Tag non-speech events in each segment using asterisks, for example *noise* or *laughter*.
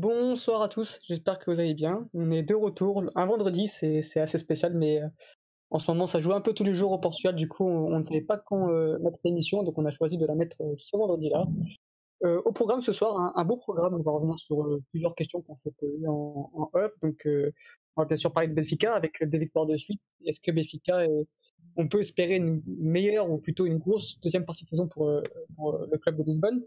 Bonsoir à tous, j'espère que vous allez bien. On est de retour. Un vendredi, c'est assez spécial, mais euh, en ce moment, ça joue un peu tous les jours au Portugal. Du coup, on, ne savait pas quand euh, mettre l'émission, donc on a choisi de la mettre euh, ce vendredi-là. au programme ce soir, un, beau programme. On va revenir sur plusieurs questions qu'on s'est posées en, off. Donc, on va bien sûr parler de Benfica avec des victoires de suite. Est-ce que Benfica, on peut espérer une meilleure ou plutôt une grosse deuxième partie de saison pour le club de Lisbonne?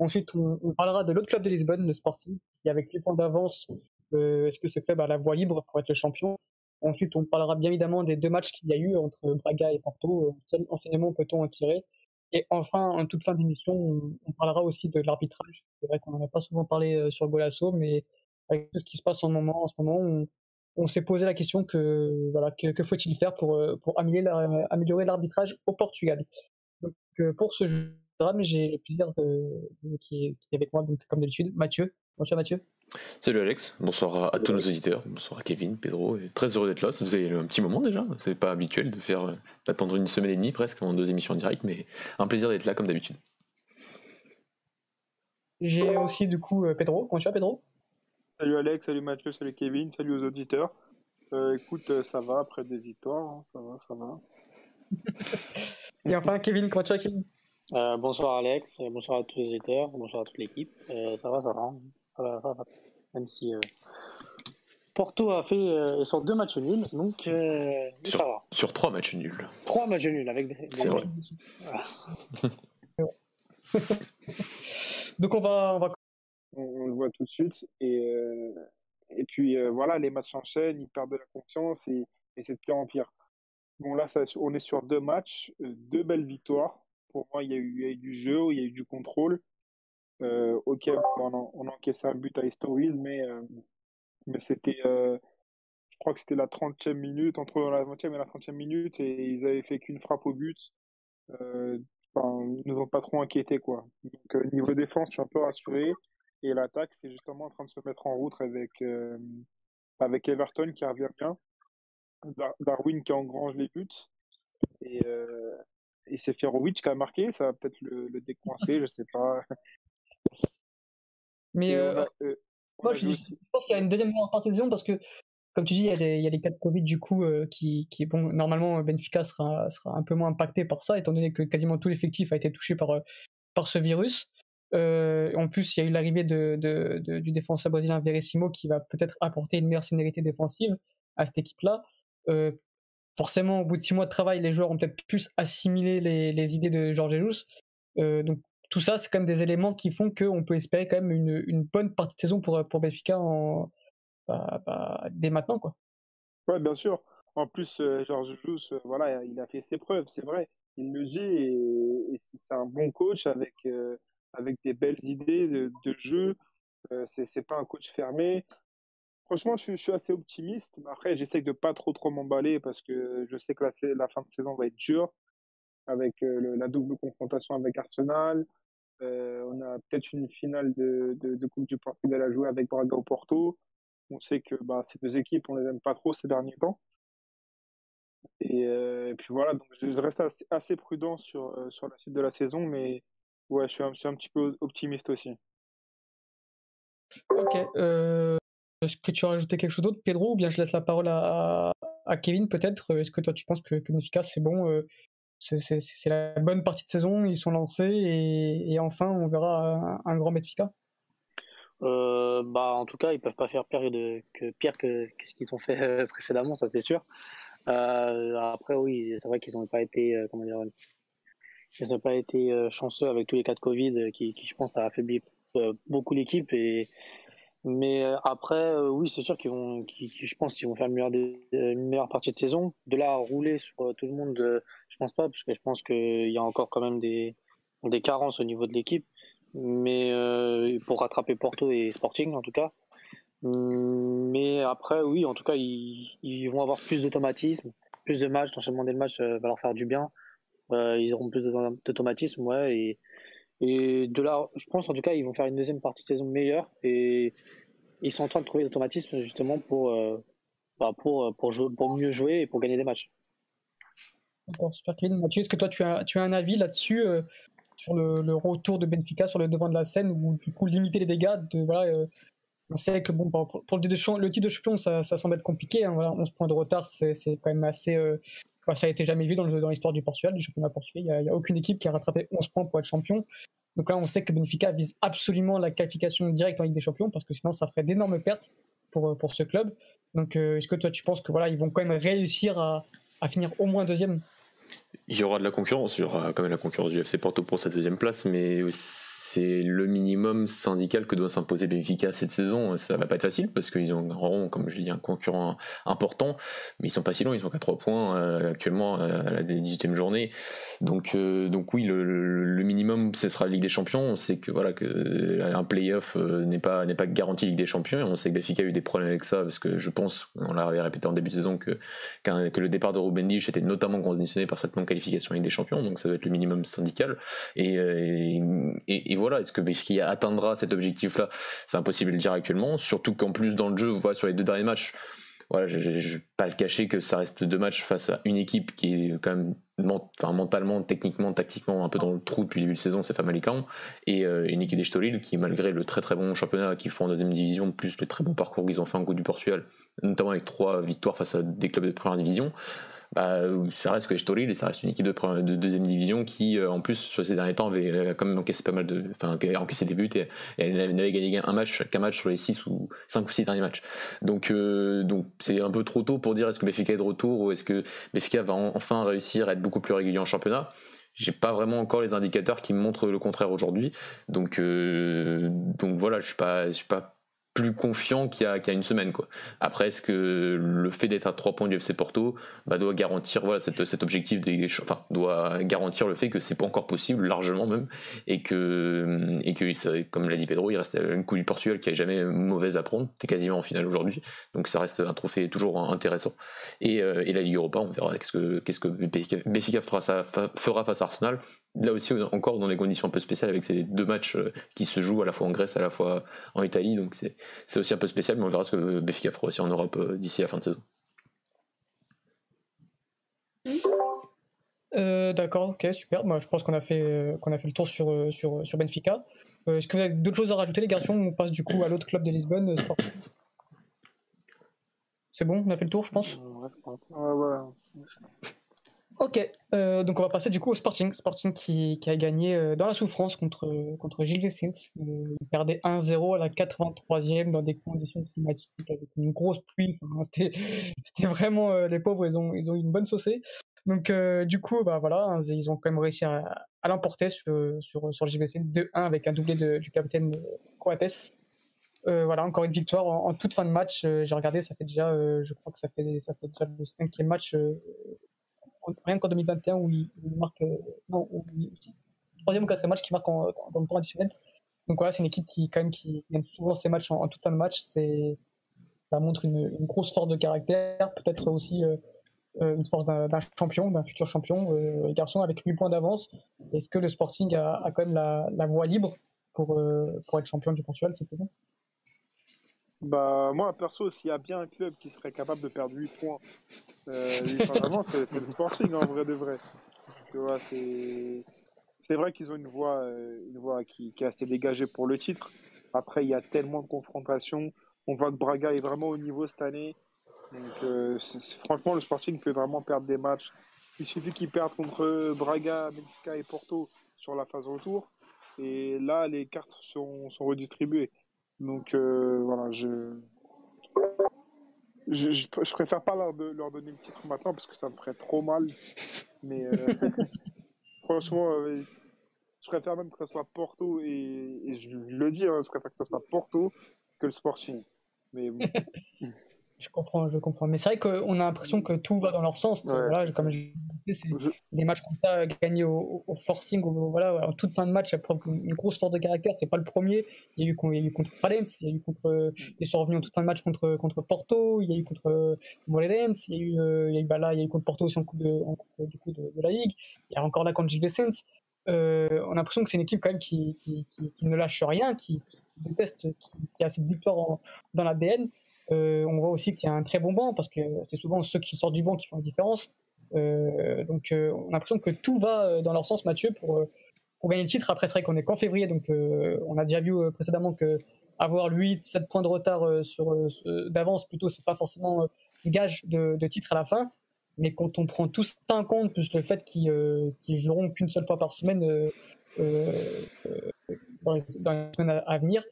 Ensuite, on, parlera de l'autre club de Lisbonne, le Sporting, qui avec les points d'avance, euh, est-ce que ce club a la voie libre pour être le champion? Ensuite, on parlera bien évidemment des deux matchs qu'il y a eu entre Braga et Porto. Euh, quel enseignement peut-on en tirer? Et enfin, en toute fin d'émission, on, parlera aussi de l'arbitrage. C'est vrai qu'on n'en a pas souvent parlé euh, sur Golasso, mais avec tout ce qui se passe en, moment, en ce moment, on, s'est posé la question que voilà que, faut-il faire pour, améliorer l'arbitrage au Portugal? Donc, pour ce mais j'ai le plaisir de, qui, est, avec moi, donc, comme d'habitude, Mathieu. Bonjour Mathieu. Salut Alex, bonsoir à, tous nos auditeurs, bonsoir à Kevin, Pedro, très heureux d'être là, ça faisait un petit moment déjà, c'est pas habituel de faire euh, attendre une semaine et demie presque en deux émissions en direct, mais un plaisir d'être là comme d'habitude. J'ai aussi du coup euh, Pedro, comment tu vas Pedro? Salut Alex, salut Mathieu, salut Kevin, salut aux auditeurs. Euh, écoute, ça va après des victoires, hein, ça va, ça va. *laughs* et enfin Kevin, comment tu vas Kevin? Euh, bonsoir Alex, euh, bonsoir à tous les éditeurs, bonsoir à toute l'équipe. Euh, ça va, ça va, ça va, ça va. Même si Porto a fait sur deux matchs nuls, donc sur, ça va. Sur trois matchs nuls. Trois matchs nuls avec des. C'est vrai. *laughs* donc on va, on va. On, le voit tout de suite et et puis voilà, les matchs s'enchaînent, ils perdent de la confiance et, et c'est de pire en pire. Bon là, ça, on est sur deux matchs, deux belles victoires pour moi, il y, a eu, du jeu, il y a eu du contrôle. Euh, ok, on, on encaissé un but à Estoril, mais, euh, mais c'était, euh, je crois que c'était la 30e minute, entre la 20e et la 30e minute, et ils avaient fait qu'une frappe au but. Euh, enfin, ils nous ont pas trop inquiété, quoi. Donc, niveau défense, je suis un peu rassuré. Et l'attaque, c'est justement en train de se mettre en route avec, avec Everton qui revient bien. Darwin qui engrange les buts. Et, et c'est qui a marqué, ça va peut-être le, le décoincer, je sais pas. Mais euh, euh, moi, je, pense qu'il y a une deuxième partie de saison parce que, comme tu dis, il y a les, il y a les cas de Covid du coup euh, qui, qui, bon, normalement Benfica sera, sera un peu moins impacté par ça, étant donné que quasiment tout l'effectif a été touché par, par ce virus. en plus, il y a eu l'arrivée de, de, du défenseur brésilien Verissimo qui va peut-être apporter une meilleure sénérité défensive à cette équipe-là forcément, au bout de six mois de travail, les joueurs ont peut-être plus assimilé les, idées de Georges Jesus. Euh, donc tout ça, c'est quand même des éléments qui font qu'on peut espérer quand même une, bonne partie de saison pour, pour Benfica en, bah, bah, dès maintenant. Quoi. Ouais, bien sûr. En plus, euh, Georges Jesus, euh, voilà, il a fait ses preuves, c'est vrai. Il le dit et, c'est un bon coach avec, avec des belles idées de, de jeu. c'est pas un coach fermé. Franchement, je, suis assez optimiste. Après, j'essaie de pas trop trop m'emballer parce que je sais que la, la, fin de saison va être dure avec euh, la double confrontation avec Arsenal. Euh, on a peut-être une finale de, Coupe du Portugal à jouer avec Braga au Porto. On sait que bah, ces deux équipes, on les aime pas trop ces derniers temps. Et, euh, puis voilà, donc je reste assez, prudent sur, sur la suite de la saison, mais ouais, je suis un, petit peu optimiste aussi. Ok. Est-ce que tu as rajouté quelque chose d'autre, Pedro, ou bien je laisse la parole à, Kevin peut-être? Est-ce que toi tu penses que, que c'est bon euh, C'est la bonne partie de saison, ils sont lancés et, enfin on verra un, grand Benfica euh, bah, en tout cas, ils peuvent pas faire pire, que, pire que, ce qu'ils ont fait euh, précédemment, ça c'est sûr. après, oui, c'est vrai qu'ils n'ont pas été, comment dire, ils pas été chanceux avec tous les cas de Covid qui, qui je pense, a affaibli beaucoup l'équipe et mais euh, après, euh, oui, c'est sûr qu'ils vont, je pense qu'ils vont faire une meilleure, une meilleure partie de saison. De là à rouler sur euh, tout le monde, je pense pas, parce que je pense qu'il y a encore quand même des, des carences au niveau de l'équipe. Mais pour rattraper Porto et Sporting, en tout cas. Mais après, oui, en tout cas, ils, vont avoir plus d'automatisme, plus de matchs, l'enchaînement des matchs va leur faire du bien. ils auront plus d'automatisme, ouais, et de là, je pense en tout cas, ils vont faire une deuxième partie de saison meilleure et ils sont en train de trouver l'automatisme justement pour, bah, pour, pour, pour mieux jouer et pour gagner des matchs. D'accord, super Kevin. Mathieu, est-ce que toi tu as, tu as un avis là-dessus euh, sur le, retour de Benfica sur le devant de la scène ou du coup limiter les dégâts euh, On sait que bon, pour, le titre de champion, ça, ça semble être compliqué. Hein, voilà, 11 points de retard, c'est quand même assez. Euh, ça a été jamais vu dans l'histoire du Portugal, du championnat portugais. Il n'y a, aucune équipe qui a rattrapé 11 points pour être champion. Donc là, on sait que Benfica vise absolument la qualification directe en Ligue des Champions parce que sinon, ça ferait d'énormes pertes pour, pour ce club. Donc, est-ce que toi, tu penses que voilà, ils vont quand même réussir à finir au moins deuxième? Il y aura de la concurrence, il y aura quand même la concurrence du FC Porto pour cette deuxième place, mais c'est le minimum syndical que doit s'imposer Benfica cette saison. Ça va pas être facile parce qu'ils ont, comme je l'ai dit, un concurrent important, mais ils sont pas si loin, ils sont qu'à 3 points euh, actuellement à la 18e journée. Donc, euh, donc oui, le, minimum, ce sera la Ligue des Champions. On sait que voilà que un playoff euh, n'est pas n'est pas garanti Ligue des Champions. on sait que Benfica a eu des problèmes avec ça parce que je pense, on l'a répété en début de saison, que, que le départ de Ruben Disch était notamment conditionné par cette non qualification Ligue des Champions. Donc ça doit être le minimum syndical. Et, et, voilà, est-ce que Benfica atteindra cet objectif-là? C'est impossible de le dire actuellement. Surtout qu'en plus dans le jeu, voit sur les deux derniers matchs voilà, je ne vais pas le cacher que ça reste deux matchs face à une équipe qui est quand même mentalement, techniquement, tactiquement un peu dans le trou depuis le début de saison, c'est Famalicão, et euh, une équipe qui, malgré le très très bon championnat qu'ils font en deuxième division, plus le très bon parcours qu'ils ont fait en Coupe du Portugal, notamment avec trois victoires face à des clubs de première division, bah, ça reste que Estoril et ça reste une équipe de, de deuxième division qui, euh, en plus, sur ces derniers temps, avait euh, quand même encaissé pas mal de. Enfin, encaissé des buts et, n'avait gagné un match, qu'un match sur les 6 ou 5 ou 6 derniers matchs. Donc, euh, donc c'est un peu trop tôt pour dire est-ce que Béfica est de retour ou est-ce que Béfica va enfin réussir à être beaucoup plus régulier en championnat j'ai pas vraiment encore les indicateurs qui me montrent le contraire aujourd'hui. Donc, donc voilà, je suis pas, je suis pas plus confiant qu'il y, a, une semaine. Quoi. Après, est-ce que le fait d'être à 3 points du FC Porto bah, doit garantir voilà, cet, objectif, enfin, doit garantir le fait que c'est pas encore possible, largement même, et que, et que comme l'a dit Pedro, il reste une coupe du Portugal qui n'est jamais mauvaise à prendre, es quasiment en finale aujourd'hui, donc ça reste un trophée toujours intéressant. Et, euh, et la Ligue Europa, on verra qu'est-ce que, qu'est-ce que fera face à Arsenal. Là aussi, encore dans des conditions un peu spéciales avec ces deux matchs euh, qui se jouent à la fois en Grèce, à la fois en Italie, donc c'est c'est aussi un peu spécial, mais on verra ce que Béfica fera aussi en Europe euh, d'ici la fin de saison. Euh, d'accord, ok, super. Moi, je pense qu'on a fait qu'on a fait le tour sur sur, sur Benfica. Est-ce que vous avez d'autres choses à rajouter, les garçons? On passe du coup à l'autre club de Lisbonne. C'est bon, on a fait le tour, je pense. Ouais, ouais. Ok, euh, donc on va passer du coup au Sporting. Sporting qui, a gagné euh, dans la souffrance contre, contre Gilles Vicente. Euh, il perdait 1-0 à la 83e dans des conditions climatiques avec une grosse pluie. *laughs* C'était vraiment les pauvres, ils ont, ils ont eu une bonne saucée. Donc du coup, bah, voilà, hein, ils ont quand même réussi à, l'emporter sur, sur, sur 2-1 avec un doublé du capitaine Coates. voilà, encore une victoire en, toute fin de match. J'ai regardé, ça fait déjà, je crois que ça fait, ça fait déjà le cinquième match rien qu'en 2021 où il, marque, euh, non, troisième ou quatrième match qui marque dans le temps additionnel. Donc voilà, c'est une équipe qui, quand même, qui gagne souvent ses matchs en, tout fin de match. C'est, ça montre une, grosse force de caractère, peut-être aussi euh, euh, une force d'un, champion, d'un futur champion. les garçons avec 8 points d'avance. Est-ce que le Sporting a, quand même la, la voie libre pour, pour être champion du Portugal cette saison? Bah, moi, perso, s'il y a bien un club qui serait capable de perdre 8 points, euh, *laughs* c'est le Sporting en vrai de vrai. Tu vois, c'est. C'est vrai qu'ils ont une voie, euh, une voie qui, qui, est assez dégagée pour le titre. Après, il y a tellement de confrontations. On voit que Braga est vraiment au niveau cette année. Donc, euh, franchement, le Sporting peut vraiment perdre des matchs. Il suffit qu'ils perdent contre Braga, Benfica et Porto sur la phase retour. Et là, les cartes sont, sont redistribuées. Donc euh, voilà, je... Je, préfère pas leur, leur, donner le titre maintenant parce que ça me ferait trop mal. Mais euh, *laughs* franchement, euh, je préfère même que ce soit Porto et, je le dis, hein, je préfère que ce soit Porto que le Sporting. Mais *laughs* je comprends, je comprends. Mais c'est vrai qu'on a l'impression que tout va dans leur sens. Voilà, comme je c'est des matchs comme ça gagnés au, forcing, voilà, en toute fin de match, preuve une grosse force de caractère. C'est pas le premier. Il y a eu, il y a eu contre Valence, il y a eu contre, ils sont revenus en toute fin de match contre contre Porto, il y a eu contre Morelense, il y a eu, il y a eu bah là, il y a eu contre Porto aussi en coupe, de, en coupe du coup de, la Ligue. Il y a encore là contre Gilles Vicente. Euh, on a l'impression que c'est une équipe quand même qui, qui, qui, ne lâche rien, qui, déteste, qui, a cette victoire dans l'ADN. Euh, on voit aussi qu'il y a un très bon banc parce que c'est souvent ceux qui sortent du banc qui font la différence. Euh, donc on a l'impression que tout va dans leur sens, Mathieu, pour, gagner le titre. Après, c'est vrai qu'on est qu'en février, donc on a déjà vu précédemment que avoir 8, 7 points de retard sur, d'avance plutôt, c'est pas forcément gage de, titre à la fin. Mais quand on prend tout ça en compte, plus le fait qu'ils euh, joueront qu'une seule fois par semaine euh, euh, dans, les, semaines à, venir,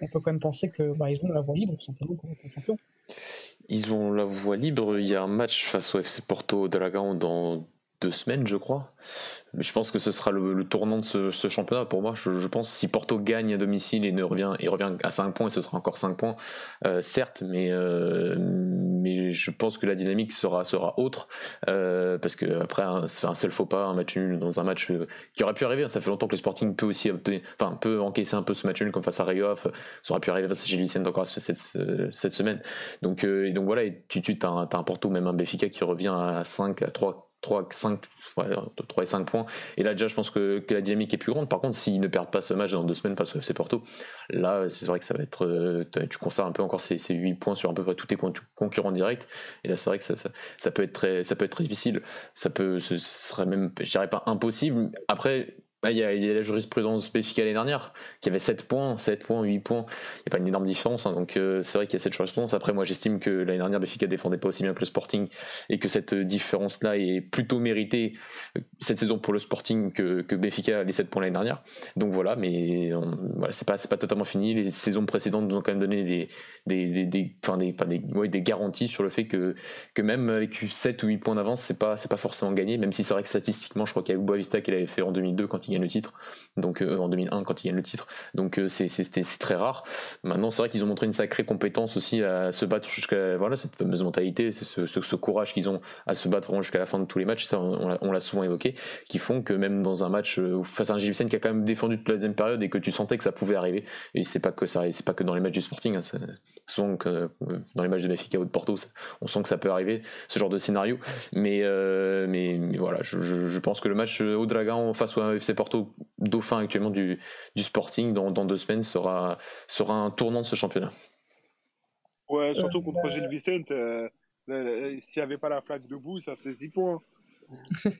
on peut quand même penser qu'ils bah, ont la voie libre tout simplement pour être champion. Ils ont la voie libre. Il y a un match face au FC Porto Dragon dans deux semaines, je crois. Je pense que ce sera le, tournant de ce, championnat pour moi. Je, pense si Porto gagne à domicile et ne revient, il revient à 5 points, et ce sera encore 5 points, euh, certes, mais, euh, mais je pense que la dynamique sera, sera autre euh, parce que après un, un, seul faux pas, un match nul dans un match qui aurait pu arriver. Ça fait longtemps que le Sporting peut aussi obtenir, enfin peut encaisser un peu ce match nul comme face à Rayoff. Ça aurait pu arriver face à Gilles encore cette, cette semaine. Donc, et donc voilà, et tu, tu as un Porto, même un Béfica qui revient à 5, à 3 3, 5, 3 et 5 points. Et là, déjà, je pense que, que, la dynamique est plus grande. Par contre, s'ils ne perdent pas ce match dans deux semaines face au FC Porto, là, c'est vrai que ça va être. Euh, tu constates un peu encore ces, ces, 8 points sur à peu près tous tes concurrents directs. Et là, c'est vrai que ça, ça, peut être très, ça peut être très difficile. Ça peut, ce serait même, je dirais pas impossible. Après, bah, il y, a, la jurisprudence Béfica l'année dernière, qui avait 7 points, 7 points, 8 points. Il n'y a pas une énorme différence. Hein, donc euh, c'est vrai qu'il y a cette jurisprudence. Après, moi j'estime que l'année dernière, Béfica défendait pas aussi bien que le Sporting et que cette différence-là est plutôt méritée euh, cette saison pour le Sporting que, que Béfica les 7 points l'année dernière. Donc voilà, mais voilà, c'est pas, pas totalement fini. Les saisons précédentes nous ont quand même donné des, des, des, enfin des, des, des garanties sur le fait que, que même avec 7 ou 8 points d'avance, c'est pas, pas forcément gagné, même si c'est vrai que statistiquement, je crois qu'il y a Boavista qui l'avait fait en 2002 quand il gagne le titre, donc euh, en 2001 quand il gagne le titre. Donc euh, c'est très rare. Maintenant, c'est vrai qu'ils ont montré une sacrée compétence aussi à se battre jusqu'à voilà cette fameuse mentalité, c'est ce, ce, courage qu'ils ont à se battre jusqu'à la fin de tous les matchs. Ça, on, l'a souvent évoqué, qui font que même dans un match euh, face à un Gilles qui a quand même défendu toute la deuxième période et que tu sentais que ça pouvait arriver. Et c'est pas que ça, c'est pas que dans les matchs du Sporting. Hein, souvent que dans les matchs de Benfica ou de Porto, on sent que ça peut arriver ce genre de scénario. Mais mais, voilà, je, je, pense que le match au Dragon face au FC Porto, dauphin actuellement du, du Sporting, dans, dans, deux semaines, sera, sera un tournant de ce championnat. Ouais, surtout contre euh, Gilles Vicente, euh, s'il n'y avait pas la flaque debout, ça faisait 10 points. *laughs*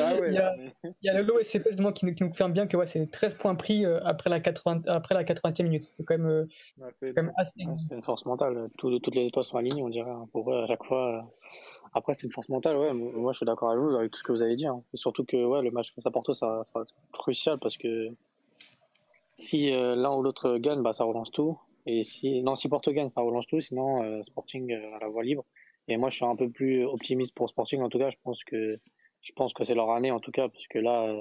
Ah il, y a, il, y a, le lot SCP qui nous, qui nous confirme bien que ouais, c'est 13 points pris euh, après, la 80, après la 80e minute. C'est quand même, c'est quand même assez. c'est une force mentale. toutes les étoiles sont alignées, on dirait. Hein. Pour eux, à chaque fois, après, c'est une force mentale, ouais. Moi, je suis d'accord avec vous, avec tout ce que vous avez dit. Hein. Surtout que ouais, le match face à Porto, ça, être crucial parce que si euh, l'un ou l'autre gagne, bah, ça relance tout. Et si, non, si Porto gagne, ça relance tout. Sinon, euh, Sporting euh, à la voie libre. Et moi, je suis un peu plus optimiste pour Sporting. En tout cas, je pense que, je pense que c'est leur année, en tout cas, parce que là,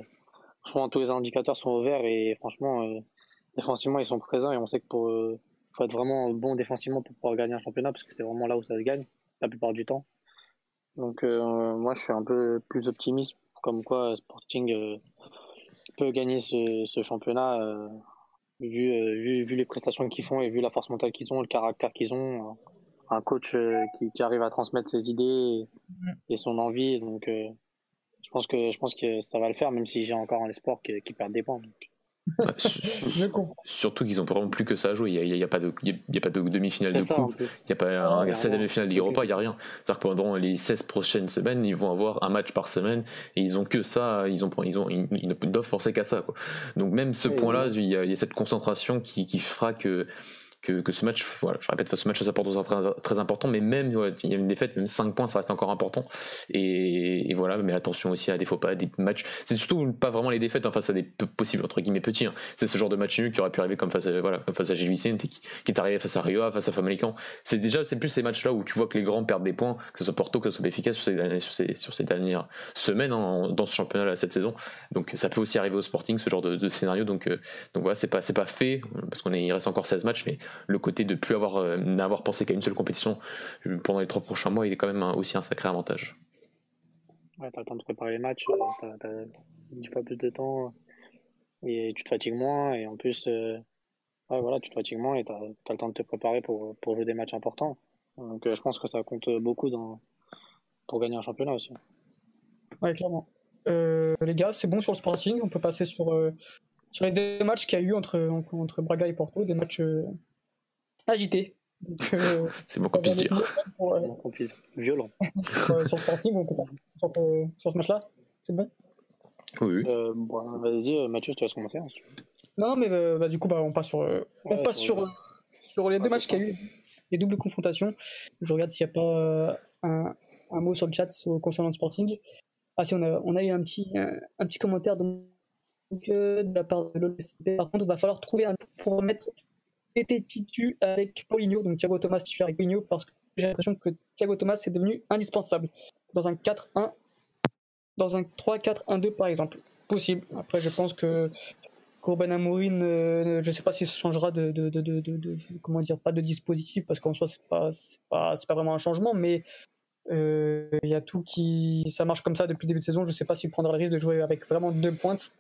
franchement, tous les indicateurs sont au vert et franchement, défensivement, ils sont présents et on sait que pour, faut être vraiment bon défensivement pour pouvoir gagner un championnat parce que c'est vraiment là où ça se gagne la plupart du temps. Donc euh, moi je suis un peu plus optimiste comme quoi Sporting euh, peut gagner ce, ce championnat euh, vu, vu, vu, les prestations qu'ils font et vu la force mentale qu'ils ont, le caractère qu'ils ont, un coach qui, qui, arrive à transmettre ses idées et, son envie. Donc je pense que je pense que ça va le faire même si j'ai encore un espoir qu'ils perdent des points. *laughs* surtout qu'ils ont vraiment plus que ça à jouer. Il n'y a, a, pas de, a pas de demi-finale de coupe, il n'y a pas un 16 e finale de Europa, il n'y a rien. C'est-à-dire que pendant les 16 prochaines semaines, ils vont avoir un match par semaine et ils ont que ça, ils, ont, ils, ont, ils, ne doivent penser qu'à ça. Quoi. Donc même ce point-là, il y, a cette concentration qui, qui fera que que, ce match, voilà, je répète, ce match ça porte très, très important, mais même, il y a une défaite, même 5 points, ça reste encore important. Et, voilà, mais attention aussi à des faux pas, des matchs. C'est surtout pas vraiment les défaites hein, face à des possibles, entre guillemets, petits. Hein. C'est ce genre de match nul qui aurait pu arriver comme face à, voilà, comme face à Vicente, qui, qui, est arrivé face à Rio, face à Famalicão. C'est déjà, c'est plus ces matchs-là où tu vois que les grands perdent des points, que ce soit Porto, que ce soit efficace sur ces, dernières semaines hein, dans ce championnat cette saison. Donc ça peut aussi arriver au Sporting, ce genre de, scénario. Donc, euh, donc voilà, c'est pas, pas fait, parce qu'on il reste encore 16 matchs, mais le côté de plus avoir euh, n'avoir pensé qu'à une seule compétition euh, pendant les trois prochains mois, il est quand même aussi un sacré avantage. Ouais, t'as le temps de préparer les matchs, euh, t'as, t'as pas plus de temps et tu te fatigues moins et en plus, euh, ouais, voilà, tu te fatigues moins et t'as, t'as le temps de te préparer pour, pour jouer des matchs importants. Donc euh, je pense que ça compte beaucoup dans, pour gagner un championnat aussi. Ouais, clairement. Euh, les gars, c'est bon sur le Sporting. On peut passer sur, euh, sur les deux matchs qu'il y a eu entre, entre Braga et Porto, des matchs euh, agités. Donc, euh, *laughs* C'est puisse dire. pour, euh, Violent. sur, sur le Sporting, on peut passer sur ce, sur ce match-là. C'est bon? Oui. Euh, bon, vas-y, euh, Mathieu, te laisse commencer. hein, si tu veux. Non, non, mais euh, bah, du coup, bah, on passe sur, euh, on Ouais, passe sur- sur, euh, sur les deux Ouais, matchs qu'il y a eu, les doubles confrontations. Je regarde s'il n'y a pas euh, un, un mot sur le chat sur- concernant le Sporting. Ah si, on a, on a eu un petit, un, un petit commentaire donc, euh, de la part de l'OSP. Par contre, il va falloir trouver un pour mettre TT Titu avec Paulinho, donc Thiago Thomas titulaire avec Paulinho, parce que j'ai l'impression que Thiago Thomas est devenu indispensable dans un 4-1, dans un 3-4-1-2 par exemple. Possible. Après, je pense que Courban Amorin, euh, je sais pas si ça changera de, de, de, de, comment dire, pas de dispositif, parce qu'en soi, c'est pas, pas, pas vraiment un changement, mais euh, il y a tout qui, ça marche comme ça depuis le début de saison. Je sais pas s'il prendra le risque de jouer avec vraiment deux pointes.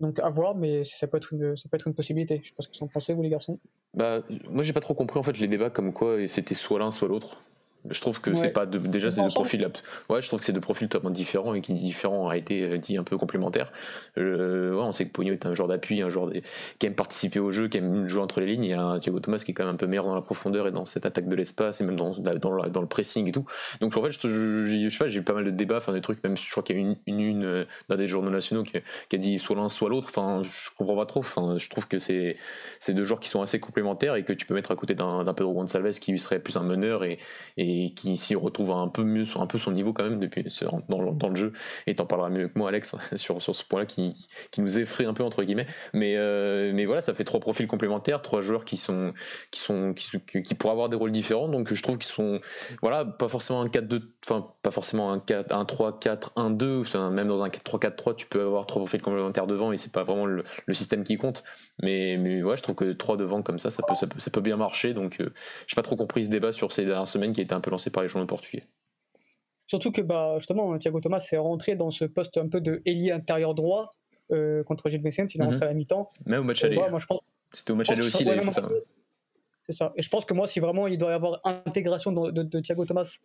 Donc à voir, mais ça peut être une, possibilité. Je sais pas ce que vous en pensez, vous les garçons. Bah, moi j'ai pas trop compris en fait les débats comme quoi c'était soit l'un soit l'autre. Je trouve que Ouais. c'est pas de- déjà c'est profils abs- ouais je trouve que c'est deux profils totalement différents et qui différents a été euh, dit un peu complémentaires. Euh, ouais, on sait que Pogno est un joueur d'appui, un joueur qui aime participer au jeu, qui aime jouer entre les lignes. Il y a un Thiago Thomas qui est quand même un peu meilleur dans la profondeur et dans cette attaque de l'espace et même dans, dans, dans le pressing et tout. Donc en fait je, je, je sais pas j'ai eu pas mal de débats, enfin des trucs même je crois qu'il y a une une, une euh, d'un des journaux nationaux qui, qui a dit soit l'un soit l'autre. Enfin je comprends pas trop. Enfin je trouve que c'est c'est deux joueurs qui sont assez complémentaires et que tu peux mettre à côté d'un d'un Pedro Gonçalves qui lui serait plus un meneur et, et qui s'y retrouve un peu mieux, un peu son niveau quand même depuis dans, dans le jeu. Et t'en parleras mieux que moi, Alex, *laughs* sur, sur ce point-là qui, qui nous effraie un peu entre guillemets. Mais, euh, mais voilà, ça fait trois profils complémentaires, trois joueurs qui sont qui sont qui, qui, pourraient avoir des rôles différents. Donc je trouve qu'ils sont voilà pas forcément un 4-2, enfin pas forcément un 4, un 3-4-1-2. enfin, Même dans un 3-4-3, tu peux avoir trois profils complémentaires devant et c'est pas vraiment le système qui compte. Mais, mais ouais, je trouve que trois devant comme ça, ça peut, ça peut, ça peut bien marcher. Donc, euh, j'ai pas trop compris ce débat sur ces dernières semaines qui a été un peu lancé par les journaux portugais. Surtout que bah, justement, Thiago Thomas s'est rentré dans ce poste un peu de ailier intérieur droit euh, contre Gilles Messens. Il est Mhm. rentré à la mi-temps. Même au match aller. voilà, moi, je pense C'était au match aller aussi, ouais, avait fait non, ça. C'est ça. Et je pense que moi, si vraiment il doit y avoir intégration de, de- de Thiago Thomas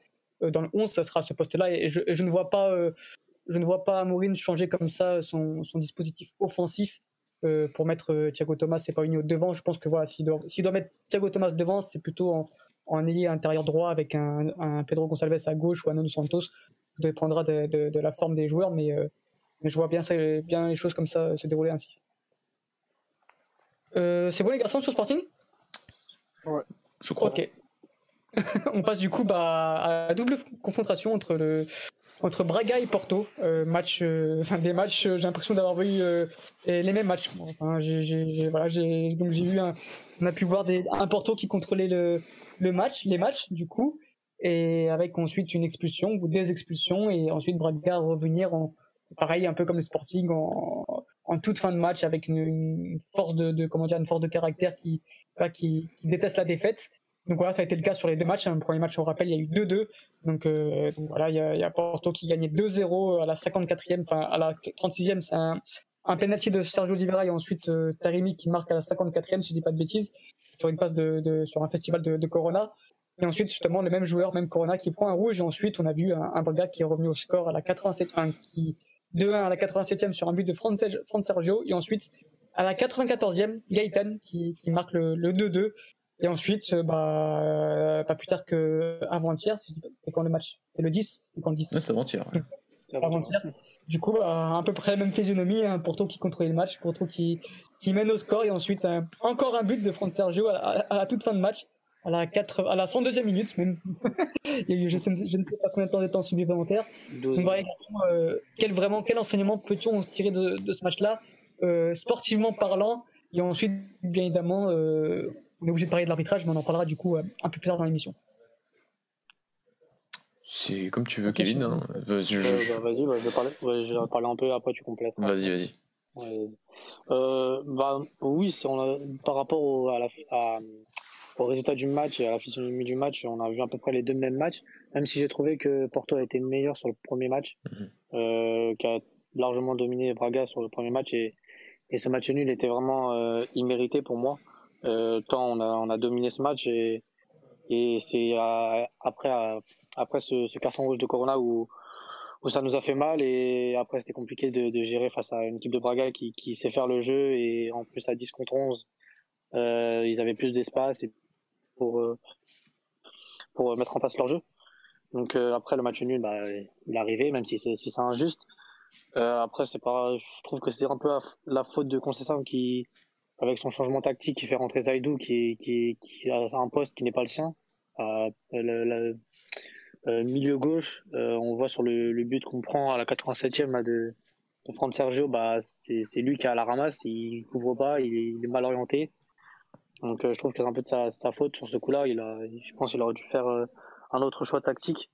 euh, dans le 11, ça sera ce poste-là. Et je, et je ne vois pas, euh, je ne vois pas Amorim changer comme ça son, son dispositif offensif euh, pour mettre euh, Thiago Thomas et Paulinho devant. Je pense que voilà, s'il doit, mettre Thiago Thomas devant, c'est plutôt en, en ailier intérieur droit avec un, un Pedro Gonçalves à gauche ou un Nuno Santos. Tout dépendra de, de- de la forme des joueurs, mais, euh, mais je vois bien, ça, bien les choses comme ça se dérouler ainsi. Euh, c'est bon les garçons sur Sporting? Je crois. Ok. *laughs* On passe du coup bah, à la double confrontation entre le entre Braga et Porto. Euh, match, euh, enfin des matchs. euh, j'ai l'impression d'avoir vu euh, les mêmes matchs. Enfin, j'ai, j'ai- j'ai- voilà, j'ai donc j'ai vu un, on a pu voir des, un Porto qui contrôlait le le match, les matchs du coup, et avec ensuite une expulsion ou des expulsions et ensuite Braga revenir en pareil un peu comme le Sporting en, en toute fin de match avec une, une force de, de comment dire une force de caractère qui qui, qui déteste la défaite. Donc voilà, ça a été le cas sur les deux matchs. hein. Le premier match, on rappelle, il y a eu 2-2. Donc, euh, donc voilà, il y, a, il y a Porto qui gagnait 2-0 à la 54e, enfin à la 36e, c'est un, un de Sergio Di Vera et ensuite euh, Tarimi qui marque à la 54e, si je dis pas de bêtises, sur une passe de, de- sur un festival de, de Corona. Et ensuite, justement, le même joueur, même Corona, qui prend un rouge. Et ensuite, on a vu un, un qui est revenu au score à la 87, enfin, qui 2-1 à la 87e sur un but de Fran Sergio. Et ensuite, à la 94e, Gaëtan qui, qui marque le, le 2-2. Et ensuite, euh, bah, euh, pas plus tard que avant-hier, c'était quand le match? C'était le 10 C'était quand le 10 Ouais, c'était avant-hier. ouais. Avant-hier. Du coup, bah, à peu près la même physionomie, un Porto qui contrôlait le match, Porto qui, qui mène au score, et ensuite un- encore un but de Fran Sergio à la, à la toute fin de match, à la, 4, à la 102e minute même. *laughs* Il y a eu je, sais- je ne sais pas combien de temps de temps supplémentaire. Donc voilà, euh, quel, vraiment, quel enseignement peut-on tirer de, de ce match-là, euh, sportivement parlant Et ensuite, bien évidemment, euh, on est obligé de parler de l'arbitrage, mais on en parlera du coup euh, un peu plus tard dans l'émission. C'est comme tu veux, Kevin. hein. Je- Euh, bah, vas-y, bah, je, vais parler, ouais, je vais parler un peu, après tu complètes. Vas-y, vas-y. Ouais. Euh, bah, oui, si on a- par rapport au, à la, à- au résultat du match et à la physionomie du match, on a vu à peu près les deux mêmes matchs, même si j'ai trouvé que Porto a été meilleur sur le premier match, Mhm. euh, qui a largement dominé Braga sur le premier match et, et ce match nul était vraiment euh, immérité pour moi. Euh, tant on a, on a dominé ce match et, et c'est euh, après, euh, après ce, ce carton rouge de Corona où, où ça nous a fait mal et après c'était compliqué de, de gérer face à une équipe de Braga qui, qui sait faire le jeu et en plus à 10 contre 11 euh, ils avaient plus d'espace pour euh, pour mettre en place leur jeu. Donc euh, après le match nul bah, il est arrivé même si c'est si injuste. Euh, après c'est pas je trouve que c'est un peu la, faute de Conceição qui avec son changement tactique qui fait rentrer Zaidou qui qui qui a un poste qui n'est pas le sien euh, le, le- euh, milieu gauche, euh, on voit sur le, le but qu'on prend à la 87e là, de, de prendre Sergio, bah c'est lui qui a la ramasse, il couvre pas, il est, il est mal orienté. Donc euh, je trouve que c'est un peu de sa, sa faute sur ce coup-là. Il a, je pense qu'il aurait dû faire euh, un autre choix tactique,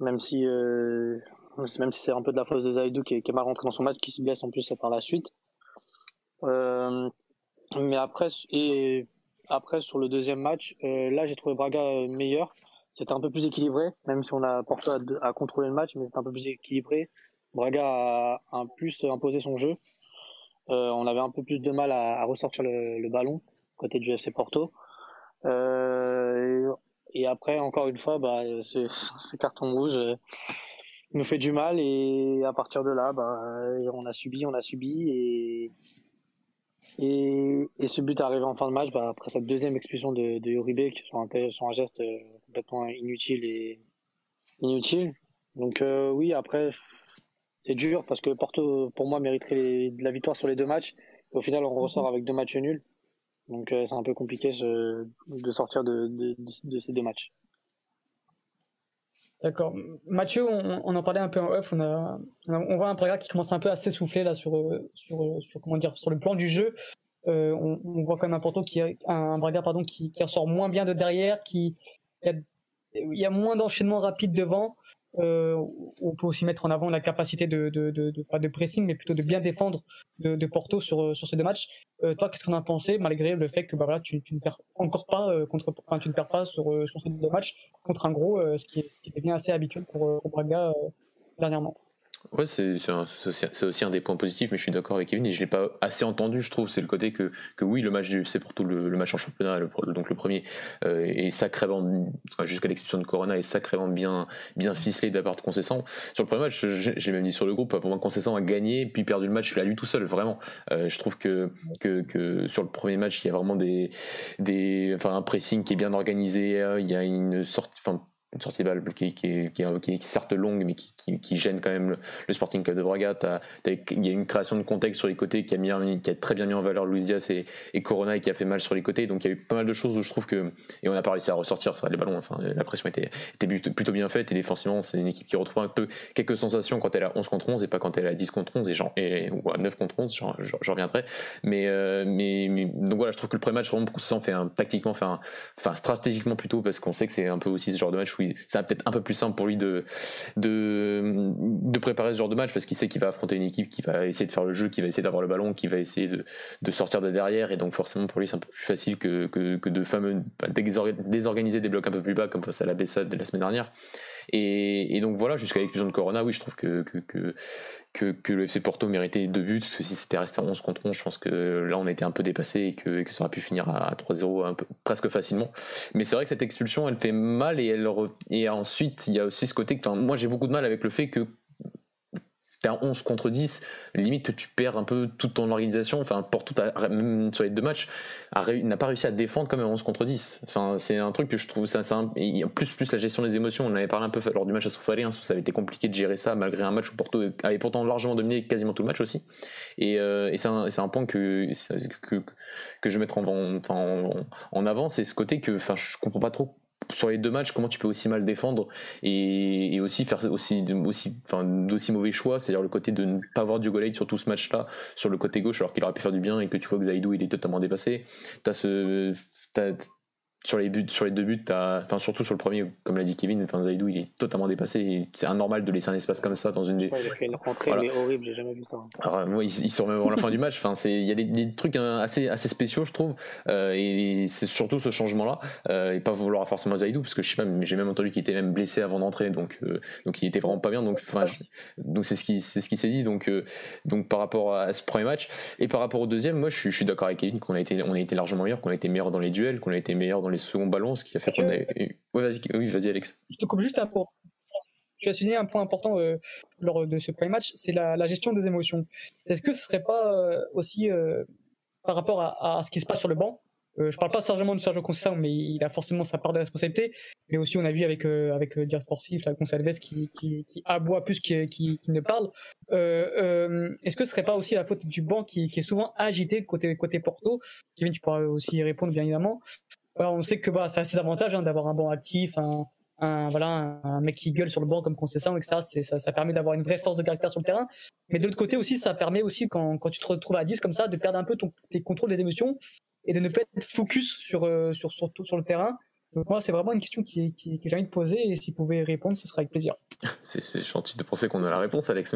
même si euh, même si c'est un peu de la faute de Zaidou qui qui est mal rentré dans son match, qui se blesse en plus par la suite. Euh, mais après et après sur le deuxième match, euh, là j'ai trouvé Braga euh, meilleur. C'était un peu plus équilibré, même si on a Porto à, contrôler le match, mais c'était un peu plus équilibré. Braga a un plus imposé son jeu. Euh, on avait un peu plus de mal à, ressortir le, ballon côté du FC Porto. Et, après, encore une fois, bah, ce, ce *laughs* carton rouge nous fait du mal et à partir de là, bah, on a subi, on a subi et et, et ce but arrivé en fin de match bah, après cette deuxième expulsion de, de qui sur un, un geste euh, complètement inutile et inutile. Donc euh, oui, après c'est dur parce que Porto pour moi mériterait la victoire sur les deux matchs. Au final, on ressort avec deux matchs nuls. Donc euh, c'est un peu compliqué de sortir de ces deux matchs. D'accord. Mathieu, on, en parlait un peu en off. On, voit un Braga qui commence un peu à s'essouffler là sur, comment dire sur le plan du jeu. Euh, on, voit quand même un Porto qui un pardon qui, qui ressort moins bien de derrière, qui a, il y a moins d'enchaînement rapide devant. Euh, on peut aussi mettre en avant la capacité de, pas de pressing, mais plutôt de bien défendre de, Porto sur, sur ces deux matchs. Euh, toi, qu'est-ce qu'on a pensé malgré le fait que bah, voilà, tu, ne perds encore pas euh, contre, enfin, tu ne perds pas sur, sur ces deux matchs contre un gros, ce, qui ce devient assez habituel pour, pour Braga dernièrement? Ouais, c'est aussi, un des points positifs, mais je suis d'accord avec Kevin et je l'ai pas assez entendu, je trouve. C'est le côté que, que oui, le match du c'est pour tout le, match en championnat, donc le premier, euh, est sacrément, jusqu'à l'expulsion de Corona, est sacrément bien, bien ficelé de la part de Concessant. Sur le premier match, j'ai même dit sur le groupe, pour moi, Concessant a gagné, puis perdu le match, a lui tout seul, vraiment. Euh, je trouve que, que, que sur le premier match, il y a vraiment des, des, enfin, un pressing qui est bien organisé, euh, il y a une sorte, une sortie de balle qui, qui, qui, est- certes longue, mais qui, gêne quand même le, Sporting Club de Braga. Il y a une création de contexte sur les côtés qui a, mis, qui a très bien mis en valeur Luis Diaz et, Corona et qui a fait mal sur les côtés. Donc il y a eu pas mal de choses où je trouve que. Et on n'a pas réussi à ressortir, ça va, les ballons. Enfin, la pression était, était plutôt- bien faite et défensivement, c'est une équipe qui retrouve un peu quelques sensations quand elle a 11 contre 11 et pas quand elle a 10 contre 11 et, genre, et, ou à 9 contre 11, j'en reviendrai. Mais, euh, mais, mais- donc voilà, je trouve que le premier match, vraiment, ça fait un, tactiquement, fait enfin stratégiquement plutôt, parce qu'on sait que c'est un peu aussi ce genre de match où ça va peut-être un peu plus simple pour lui de, de, de préparer ce genre de match parce qu'il sait qu'il va affronter une équipe qui va essayer de faire le jeu, qui va essayer d'avoir le ballon, qui va essayer de, de sortir de derrière et donc forcément pour lui c'est un peu plus facile que, que, que de fameux bah, désor- désorganiser des blocs un peu plus bas comme face à la Bessade de la semaine dernière. Et, et donc voilà, jusqu'à l'exclusion de Corona, oui, je trouve que, que, le FC Porto méritait deux buts, parce que si c'était resté à 11 contre 11, je pense que là on était un peu dépassé et que, ça aurait pu finir à 3-0 un peu, presque facilement. Mais c'est vrai que cette expulsion, elle fait mal et, et ensuite il y a aussi ce côté que moi j'ai beaucoup de mal avec le fait que t'es à 11 contre 10, limite tu perds un peu toute ton organisation. Enfin, Porto, même sur les deux matchs, n'a pas réussi à défendre comme un 11 contre 10. Enfin, c'est un truc que je trouve ça, en plus plus la gestion des émotions. On en avait parlé un peu lors du match à Soufalé, hein, ça avait été compliqué de gérer ça malgré un match où Porto avait pourtant largement dominé quasiment tout le match aussi. Et, euh, c'est un, un point que, je vais mettre en avant, c'est ce côté que enfin, je comprends pas trop sur les deux matchs comment tu peux aussi mal défendre et, et aussi faire aussi aussi enfin d'aussi mauvais choix c'est à dire le côté de ne pas avoir du goal sur tout ce match là sur le côté gauche alors qu'il aurait pu faire du bien et que tu vois que Zaidou il est totalement dépassé. T'as ce sur les buts, sur les deux buts, enfin surtout sur le premier, comme l'a dit Kevin, enfin Zaidou il est totalement dépassé. C'est anormal de laisser un espace comme ça dans une. Ouais, il a fait une rentrée mais horrible, j'ai jamais vu ça. Alors, moi, il, il sort même avant la fin du match. Enfin, c'est il y a des, trucs hein, assez assez spéciaux, je trouve. Euh, et c'est surtout ce changement-là euh, et pas vouloir forcément Zaidou parce que je sais pas, mais j'ai même entendu qu'il était même blessé avant d'entrer, donc euh, donc il était vraiment pas bien. Donc enfin, donc c'est ce qui c'est ce qui s'est dit. Donc donc par rapport à ce premier match et par rapport au deuxième, moi je suis, je suis d'accord avec Kevin qu'on a été on a été largement meilleur, qu'on a été meilleur dans les duels, qu'on a été meilleur dans les seconds ballons, ce qui a fait qu'on a. Ouais, vas-y, oui, vas-y, Alex. Je te coupe juste un point. Tu as souligné un point important euh, lors de ce premier match, c'est la, gestion des émotions. Est-ce que ce serait pas euh, aussi euh, par rapport à, ce qui se passe sur le banc Je parle pas simplement de Sergio Conceição, mais il a forcément sa part de responsabilité. Mais aussi, on a vu avec avec Dir Sportif, la Consalves qui, qui, qui, aboie plus qu'il qui, ne parle. Est-ce que ce serait pas aussi la faute du banc qui, est souvent agité côté côté Porto? Kevin, tu pourras aussi y répondre bien évidemment on sait que bah, ça a ses avantages hein, d'avoir un banc actif, un, voilà, un, mec qui gueule sur le banc comme concession, etc. Ça, ça permet d'avoir une vraie force de caractère sur le terrain. Mais de l'autre côté aussi, ça permet aussi, quand, tu te retrouves à 10 comme ça, de perdre un peu ton, tes contrôles des émotions et de ne pas être focus sur, euh, le terrain moi, c'est vraiment une question qui, qui, que j'ai envie de poser et s'il pouvait répondre, ce serait avec plaisir. *laughs* C'est gentil de penser qu'on a la réponse, Alex.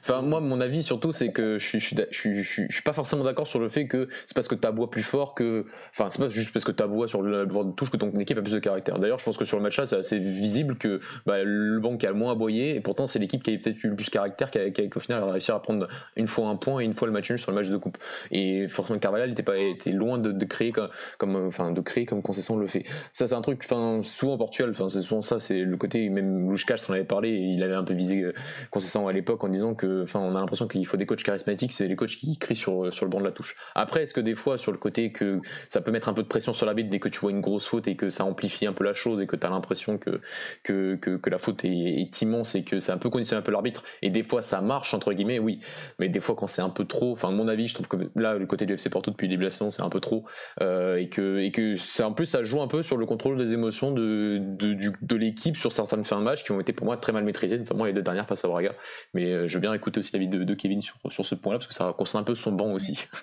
enfin, moi, mon avis surtout, c'est que je suis, je, suis, je, suis, je, suis, pas forcément d'accord sur le fait que c'est parce que tu aboies plus fort que. Enfin, c'est pas juste parce que tu aboies sur le bord de touche que ton équipe a plus de caractère. D'ailleurs, je pense que sur le match-là, c'est assez visible que bah, le banc qui a le moins aboyé, et pourtant, c'est l'équipe qui a peut-être eu le plus de caractère, qui, a, qui, au final a réussi à prendre une fois un point et une fois le match nul sur le match de coupe. Et forcément, Carvalhal était, pas, était loin de, de créer comme, comme, enfin, de créer comme concession le fait. Ça, c'est truc. Enfin, souvent Portugal, enfin c'est souvent ça, c'est le côté même Louchka, je t'en avais parlé, il avait un peu visé euh, à l'époque en disant que, enfin on a l'impression qu'il faut des coachs charismatiques, c'est les coachs qui crient sur sur le banc de la touche. Après, est-ce que des fois sur le côté que ça peut mettre un peu de pression sur la bite dès que tu vois une grosse faute et que ça amplifie un peu la chose et que tu as l'impression que que, que, la faute est, immense et que c'est un peu conditionné un peu l'arbitre et des fois ça marche entre guillemets, oui, mais des fois quand c'est un peu trop, enfin mon avis, je trouve que là le côté du FC Porto depuis les début c'est un peu trop euh, et que et que c'est en plus ça joue un peu sur le contrôle des émotions de de, l'équipe sur certaines fins de match qui ont été pour moi très mal maîtrisées, notamment les deux dernières face à Braga. Mais euh, je veux bien écouter aussi l'avis de, de Kevin sur, sur ce point-là, parce que ça concerne un peu son banc aussi. *laughs*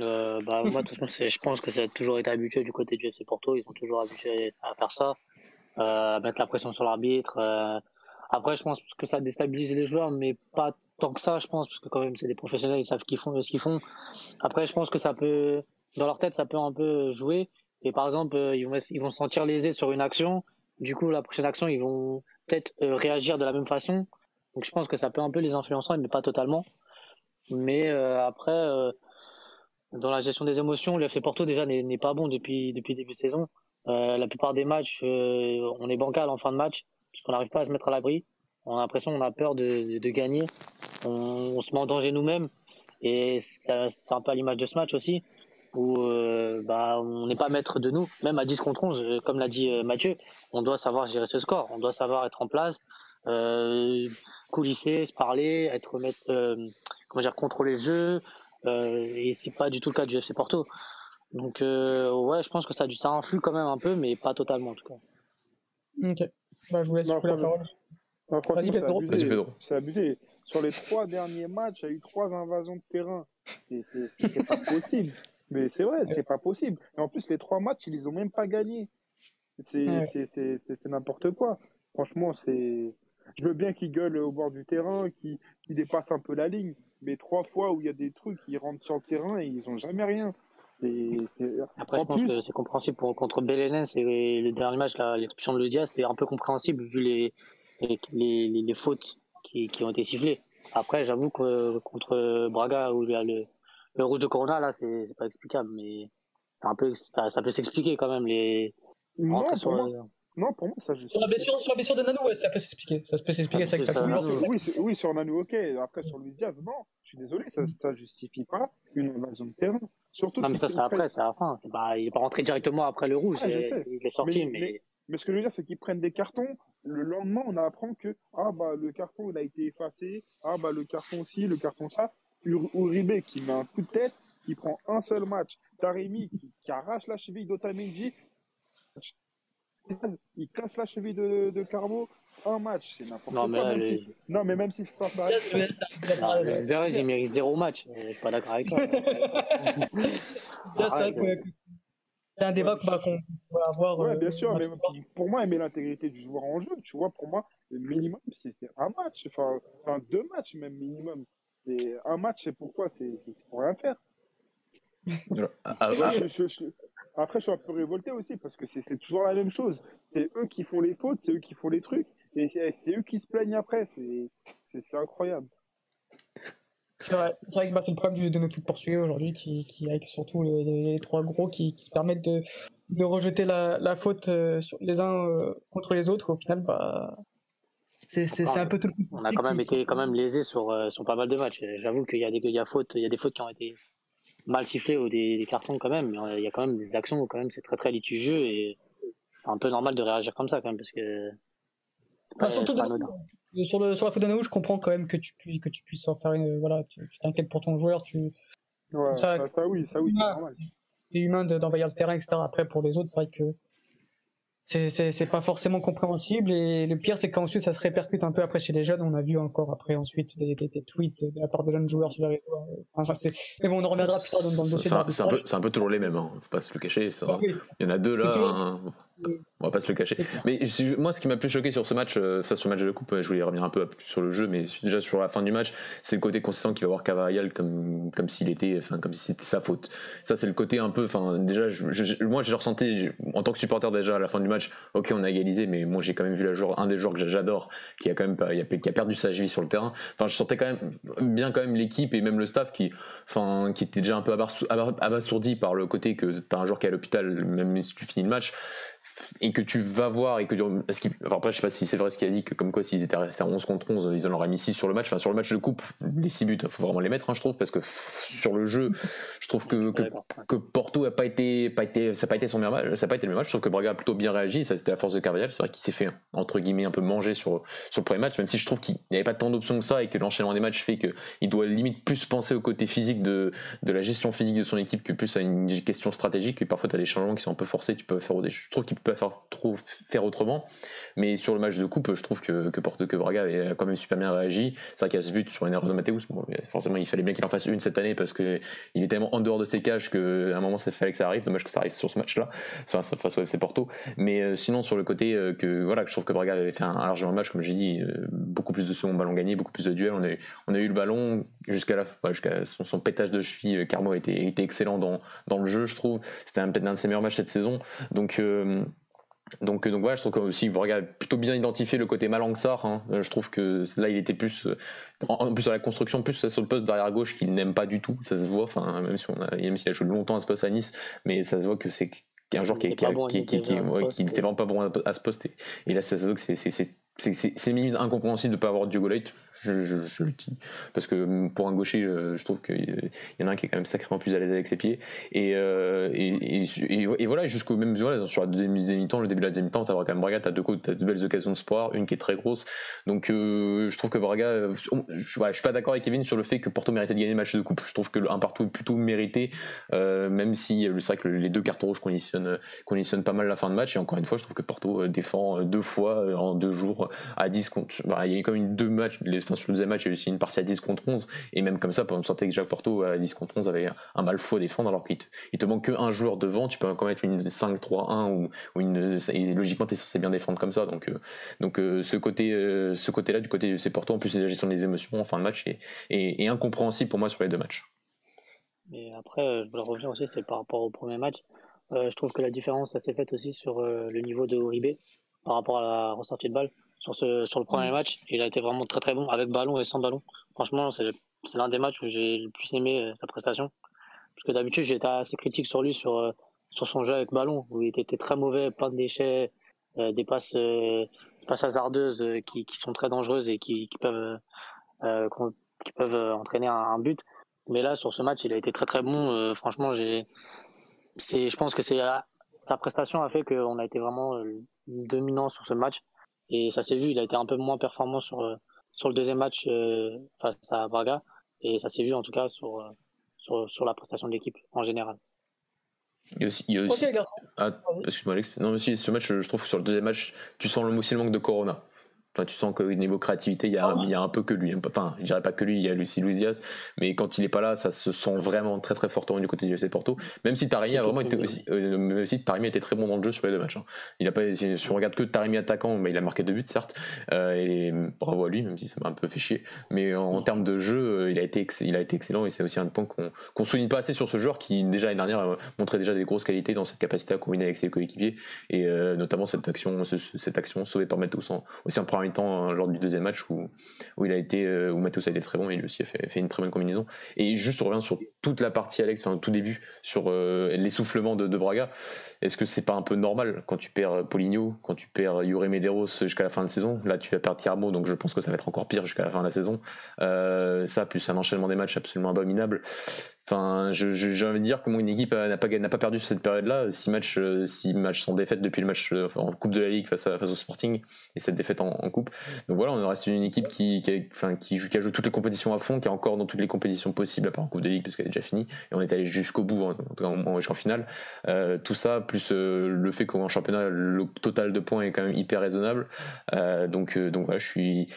Euh, bah, moi, de toute façon, je pense que ça a toujours été habitué du côté du FC Porto. Ils sont toujours habitués à faire ça, euh, à mettre la pression sur l'arbitre. Après, je pense que ça déstabilise les joueurs, mais pas tant que ça, je pense, parce que quand même, c'est des professionnels, ils savent ce qu'ils font. Après, je pense que ça peut, dans leur tête, ça peut un peu jouer. Et par exemple, euh, ils vont, se sentir lésés sur une action. Du coup, la prochaine action, ils vont peut-être euh, réagir de la même façon. Donc, je pense que ça peut un peu les influencer, mais pas totalement. Mais euh, après, dans la gestion des émotions, le FC Porto déjà n'est pas bon depuis début de saison. la plupart des matchs, on est bancal en fin de match, puisqu'on n'arrive pas à se mettre à l'abri. On a l'impression qu'on a peur de, gagner. On, se met en danger nous-mêmes. Et c'est un peu à l'image de ce match aussi où euh, bah, on n'est pas maître de nous, même à 10 contre 11, euh, comme l'a dit euh, Mathieu, on doit savoir gérer ce score, on doit savoir être en place, euh, coulisser, se parler, être maître, comment dire, contrôler le jeu, et c'est pas du tout le cas du FC Porto. Donc ouais, je pense que ça, ça influe quand même un peu, mais pas totalement en tout cas. Ok, bah, je vous laisse la parole. C'est abusé. Sur les trois derniers matchs, il y a eu trois invasions de terrain. C'est pas possible. Mais c'est vrai, c'est pas possible. Et en plus, les trois matchs, ils les ont même pas gagnés. C'est n'importe quoi. Franchement, c'est. Je veux bien qu'ils gueulent au bord du terrain, qu'ils dépassent un peu la ligne. Mais trois fois où il y a des trucs, ils rentrent sur le terrain et ils ont jamais rien. Après, je pense que c'est compréhensible pour, contre Belenens et le dernier match, l'expulsion de Ludia, c'est un peu compréhensible vu les, les, les, les fautes qui, qui, ont été sifflées. Après, j'avoue que contre Braga, où il y a le, le rouge de Corona, là, c'est pas explicable, mais c'est un peu, ça, peut s'expliquer quand même. Les... Non, pour moi, non, pour moi, ça Sur la blessure, sur la blessure de Nanu, ouais, ça peut s'expliquer. Ça peut s'expliquer, ça, ça, oui, oui, sur Nanu, ok. Après, sur Luis Diaz, non. Je suis désolé, ça, ça justifie pas une invasion de terrain. Surtout non, mais ça, c'est après, c'est à la fin. Pas, il est pas rentré directement après le rouge. il est sorti, mais... mais... ce que je veux dire, c'est qu'ils prennent des cartons. Le lendemain, on apprend que ah bah le carton il a été effacé. Ah bah le carton aussi, le carton ça. Uribe qui met un coup de tête, qui prend un seul match. Taremi qui, arrache la cheville d'Otamendi. Il casse la cheville de, de Carbo. Un match, c'est n'importe quoi. Mais Non, mais même si c'est pas pareil. il mérite zéro match. *laughs* Je suis pas d'accord avec toi. c'est un débat qu'on va avoir. Ouais, bien sûr, mais pour moi, met l'intégrité du joueur en jeu. Tu vois, pour moi, le minimum, c'est un match, enfin, deux matchs même minimum. Et un match, c'est pourquoi C'est pour rien faire. Ah, ah, après, je, suis un peu révolté aussi parce que c'est toujours la même chose. C'est eux qui font les fautes, c'est eux qui font les trucs et c'est eux qui se plaignent après. C'est incroyable. C'est vrai, c'est vrai que bah, c'est le problème de notre foot portugais aujourd'hui, qui, qui, avec surtout les, trois gros qui, qui, se permettent de, de rejeter la, la faute euh, sur les uns euh, contre les autres. Au final, bah, c'est un peu tout. On a quand même été quand même lésés sur, euh, sur pas mal de matchs. J'avoue qu'il y a des il y a fautes, il y a des fautes qui ont été mal sifflées ou des, cartons quand même. Mais il y a quand même des actions où quand même c'est très très litigieux et c'est un peu normal de réagir comme ça quand même parce que. Pas, surtout sur, le, sur la faute d'Anaou, je comprends quand même que tu, puisses, que tu puisses en faire une. Voilà, tu t'inquiètes pour ton joueur. Tu, ouais, ça, ça, oui, ça oui, c'est normal. C'est humain d'envahir le terrain, etc. Après, pour les autres, c'est vrai que c'est pas forcément compréhensible et le pire c'est qu'ensuite ça se répercute un peu après chez les jeunes on a vu encore après ensuite des, des, des tweets de la part de jeunes joueurs sur les réseaux euh, enfin c'est mais bon on en reviendra plus tard dans, le dossier c'est un, un peu toujours les mêmes hein. faut pas se le cacher ça. Ah il y en a deux là. On va pas se le cacher. Mais moi ce qui m'a plus choqué sur ce match euh, sur le match de la coupe je voulais revenir un peu sur le jeu mais déjà sur la fin du match c'est le côté consistant qu'il va voir Cavarial comme comme s'il était enfin comme si c'était sa faute. Ça c'est le côté un peu enfin déjà je, moi j'ai ressenti en tant que supporter déjà à la fin du match, ok, on a égalisé, mais moi j'ai quand même vu la un des joueurs que j'adore, qui a quand même qui a perdu sa vie sur le terrain. Enfin, je sentais quand même bien quand même l'équipe et même le staff qui, enfin, qui était déjà un peu abasourdi par le côté que tu as un joueur qui est à l'hôpital, même si tu finis le match et que tu vas voir et que ce après je sais pas si c'est vrai ce qu'il a dit que comme quoi s'ils étaient restés à 11 contre 11 ils en auraient mis 6 sur le match. Enfin sur le match de coupe les 6 buts il faut vraiment les mettre hein, je trouve parce que sur le jeu je trouve que, que, Porto a pas été pas été ça n'a pas été son meilleur match ça pas été le meilleur match. Je trouve que Braga a plutôt bien réagi ça c'était la force de Carvajal c'est vrai qu'il s'est fait entre guillemets un peu manger sur sur le premier match même si je trouve qu'il n'y avait pas tant d'options que ça et que l'enchaînement des matchs fait qu'il doit limite plus penser au côté physique de, de la gestion physique de son équipe que plus à une question stratégique et parfois tu as des changements qui sont un peu forcés tu peux faire je trouve qu'il peut faire trop faire autrement. Mais sur le match de coupe, je trouve que, que Porto que Braga avait quand même super bien réagi. C'est vrai qu'il y a ce but sur une erreur de Mateus. forcément, il fallait bien qu'il en fasse une cette année parce qu'il est tellement en dehors de ses cages qu'à un moment, ça fallait que ça arrive. Dommage que ça arrive sur ce match-là, enfin, face au FC Porto. Mais euh, sinon, sur le côté euh, que voilà, je trouve que Braga avait fait un, largement match, comme j'ai dit, euh, beaucoup plus de second ballon gagné, beaucoup plus de duels. On a eu, on a eu le ballon jusqu'à la jusqu'à son, son, pétage de cheville. Carmo était, était excellent dans, dans le jeu, je trouve. C'était peut-être l'un de ses meilleurs matchs cette saison. Donc donc, donc voilà, je trouve que aussi Braga a plutôt bien identifié le côté Malangsar. Hein. Euh, je trouve que là, il était plus, euh, en plus sur la construction, plus sur le poste derrière gauche qu'il n'aime pas du tout. Ça se voit, enfin, même si on a, même s'il a joué longtemps à ce poste à Nice, mais ça se voit que c'est un joueur qui, n'était vraiment pas bon à ce poste. Et, là, ça se voit que c'est incompréhensible de ne pas avoir Diogo Leite je, le dis. Parce que pour un gaucher, euh, je trouve qu'il y en a un qui est quand même sacrément plus à l'aise avec ses pieds. Et, euh, et, et, voilà, jusqu'au même voilà, sur la deuxième mi-temps, le début de la deuxième mi-temps, tu as quand même Braga, tu as deux, as deux belles occasions de sport, une qui est très grosse. Donc euh, je trouve que Braga, je, voilà, je suis pas d'accord avec Kevin sur le fait que Porto méritait de gagner le match de coupe. Je trouve que un partout est plutôt mérité, même si c'est vrai que les deux cartons rouges conditionnent, conditionnent pas mal la fin de match. Et encore une fois, je trouve que Porto défend deux fois en deux jours à 10 contre. il y a quand même deux matchs, les sur le deuxième match, il y a aussi une partie à 10 contre 11. Et même comme ça, on sentait que Jacques Porto à 10 contre 11 avait un mal fou à défendre, alors qu'il te, il te manque qu'un joueur devant. Tu peux encore mettre une 5-3-1 ou, une. Et logiquement, tu es censé bien défendre comme ça. Donc, euh, donc euh, ce côté euh, ce côté-là, du côté de ces Porto, en plus, la gestion des émotions en fin de match, est, incompréhensible pour moi sur les deux matchs. Et après, je voulais revenir aussi, c'est par rapport au premier match. je trouve que la différence, ça s'est faite aussi sur le niveau de Uribe par rapport à la ressortie de balle sur, ce, sur le premier match. Il a été vraiment très très bon avec ballon et sans ballon. Franchement, c'est l'un des matchs où j'ai le plus aimé euh, sa prestation. Parce que d'habitude, j'étais assez critique sur lui, sur, euh, sur son jeu avec ballon, où il était très mauvais, plein de déchets, euh, des passes, passes hasardeuses qui, qui, sont très dangereuses et qui, qui peuvent, qui peuvent entraîner un, but. Mais là, sur ce match, il a été très très bon. franchement, j'ai, je pense que c'est sa prestation a fait qu'on a été vraiment dominant sur ce match. Et ça s'est vu, il a été un peu moins performant sur, euh, sur le deuxième match euh, face à Braga. Et ça s'est vu en tout cas sur, euh, sur, sur la prestation de l'équipe en général. Il y a aussi. Il y a aussi... Ah, excuse-moi, Alex. Non, mais si, ce match, je trouve que sur le deuxième match, tu sens aussi le manque de Corona. Enfin, tu sens qu'au niveau créativité, il y, a, un, il y a un peu que lui. Enfin, je dirais pas que lui, il y a Lucie Luis Diaz, mais quand il est pas là, ça se sent vraiment très très fortement du côté du FC Porto. Même si Taremi a vraiment été aussi, euh, même si Taremi était très bon dans le jeu sur les deux matchs. Hein. Il a pas, si on regarde que Taremi attaquant, mais il a marqué deux buts certes, euh, et bravo à lui, même si ça m'a un peu fait chier. Mais en, termes de jeu, euh, il a été, il a été excellent et c'est aussi un point qu'on qu souligne pas assez sur ce joueur qui déjà l'année dernière euh, montrait déjà des grosses qualités dans cette capacité à combiner avec ses coéquipiers et notamment cette action, cette action sauvée par Matos aussi en première mi-temps hein, lors du deuxième match où, où il a été euh, où Matheus a été très bon et lui aussi a fait, une très bonne combinaison. Et juste on revient sur toute la partie Alex enfin tout début sur euh, l'essoufflement de, Braga. Est-ce que c'est pas un peu normal quand tu perds euh, Poligno quand tu perds Yuri Medeiros jusqu'à la fin de saison? Là tu vas perdre Tiarmo donc je pense que ça va être encore pire jusqu'à la fin de la saison. Ça plus un enchaînement des matchs absolument abominable Enfin, j'ai envie de dire que mon équipe n'a pas, pas perdu sur cette période-là. Six matchs, six matchs sans défaite depuis le match en Coupe de la Ligue face, à, face au Sporting et cette défaite en, Coupe. Donc voilà, on reste une équipe qui, qui, a, enfin, qui, joue, qui, a, joué toutes les compétitions à fond, qui est encore dans toutes les compétitions possibles, à part en Coupe de Ligue parce qu'elle est déjà finie, et on est allé jusqu'au bout, en, tout cas en, finale. Euh, tout ça, plus euh, le fait qu'en championnat, le total de points est quand même hyper raisonnable. Euh, donc, euh, donc voilà, je suis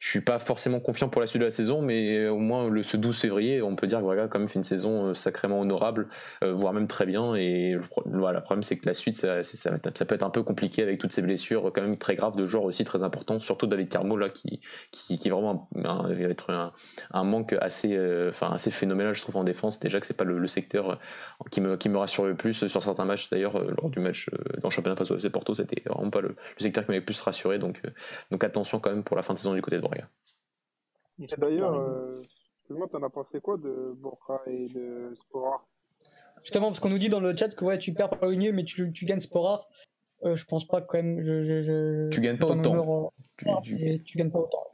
je suis pas forcément confiant pour la suite de la saison, mais au moins le, ce 12 février, on peut dire que a quand même fait une saison euh, sacrément honorable, euh, voire même très bien. Et voilà, le problème, c'est que la suite, ça, peut être un peu compliqué avec toutes ces blessures quand même très graves de joueurs aussi très importants, surtout David Carmo qui, qui, est vraiment un, être un, un, manque assez, euh, assez phénoménal, je trouve, en défense. Déjà que c'est pas le, le, secteur qui me, qui me rassure le plus sur certains matchs. D'ailleurs, lors du match dans le championnat face au FC Porto, c'était vraiment pas le, le secteur qui m'avait plus rassuré. Donc, donc attention quand même pour la fin de saison du côté D'ailleurs, euh, excuse-moi, t'en as pensé quoi de Borja et de Sporar Justement, parce qu'on nous dit dans le chat que ouais, tu perds par une mais tu, tu gagnes Sporar. Euh, je pense pas quand même. Je, je, je... Tu gagnes pas autant. tu, tu... tu, gagnes pas autant.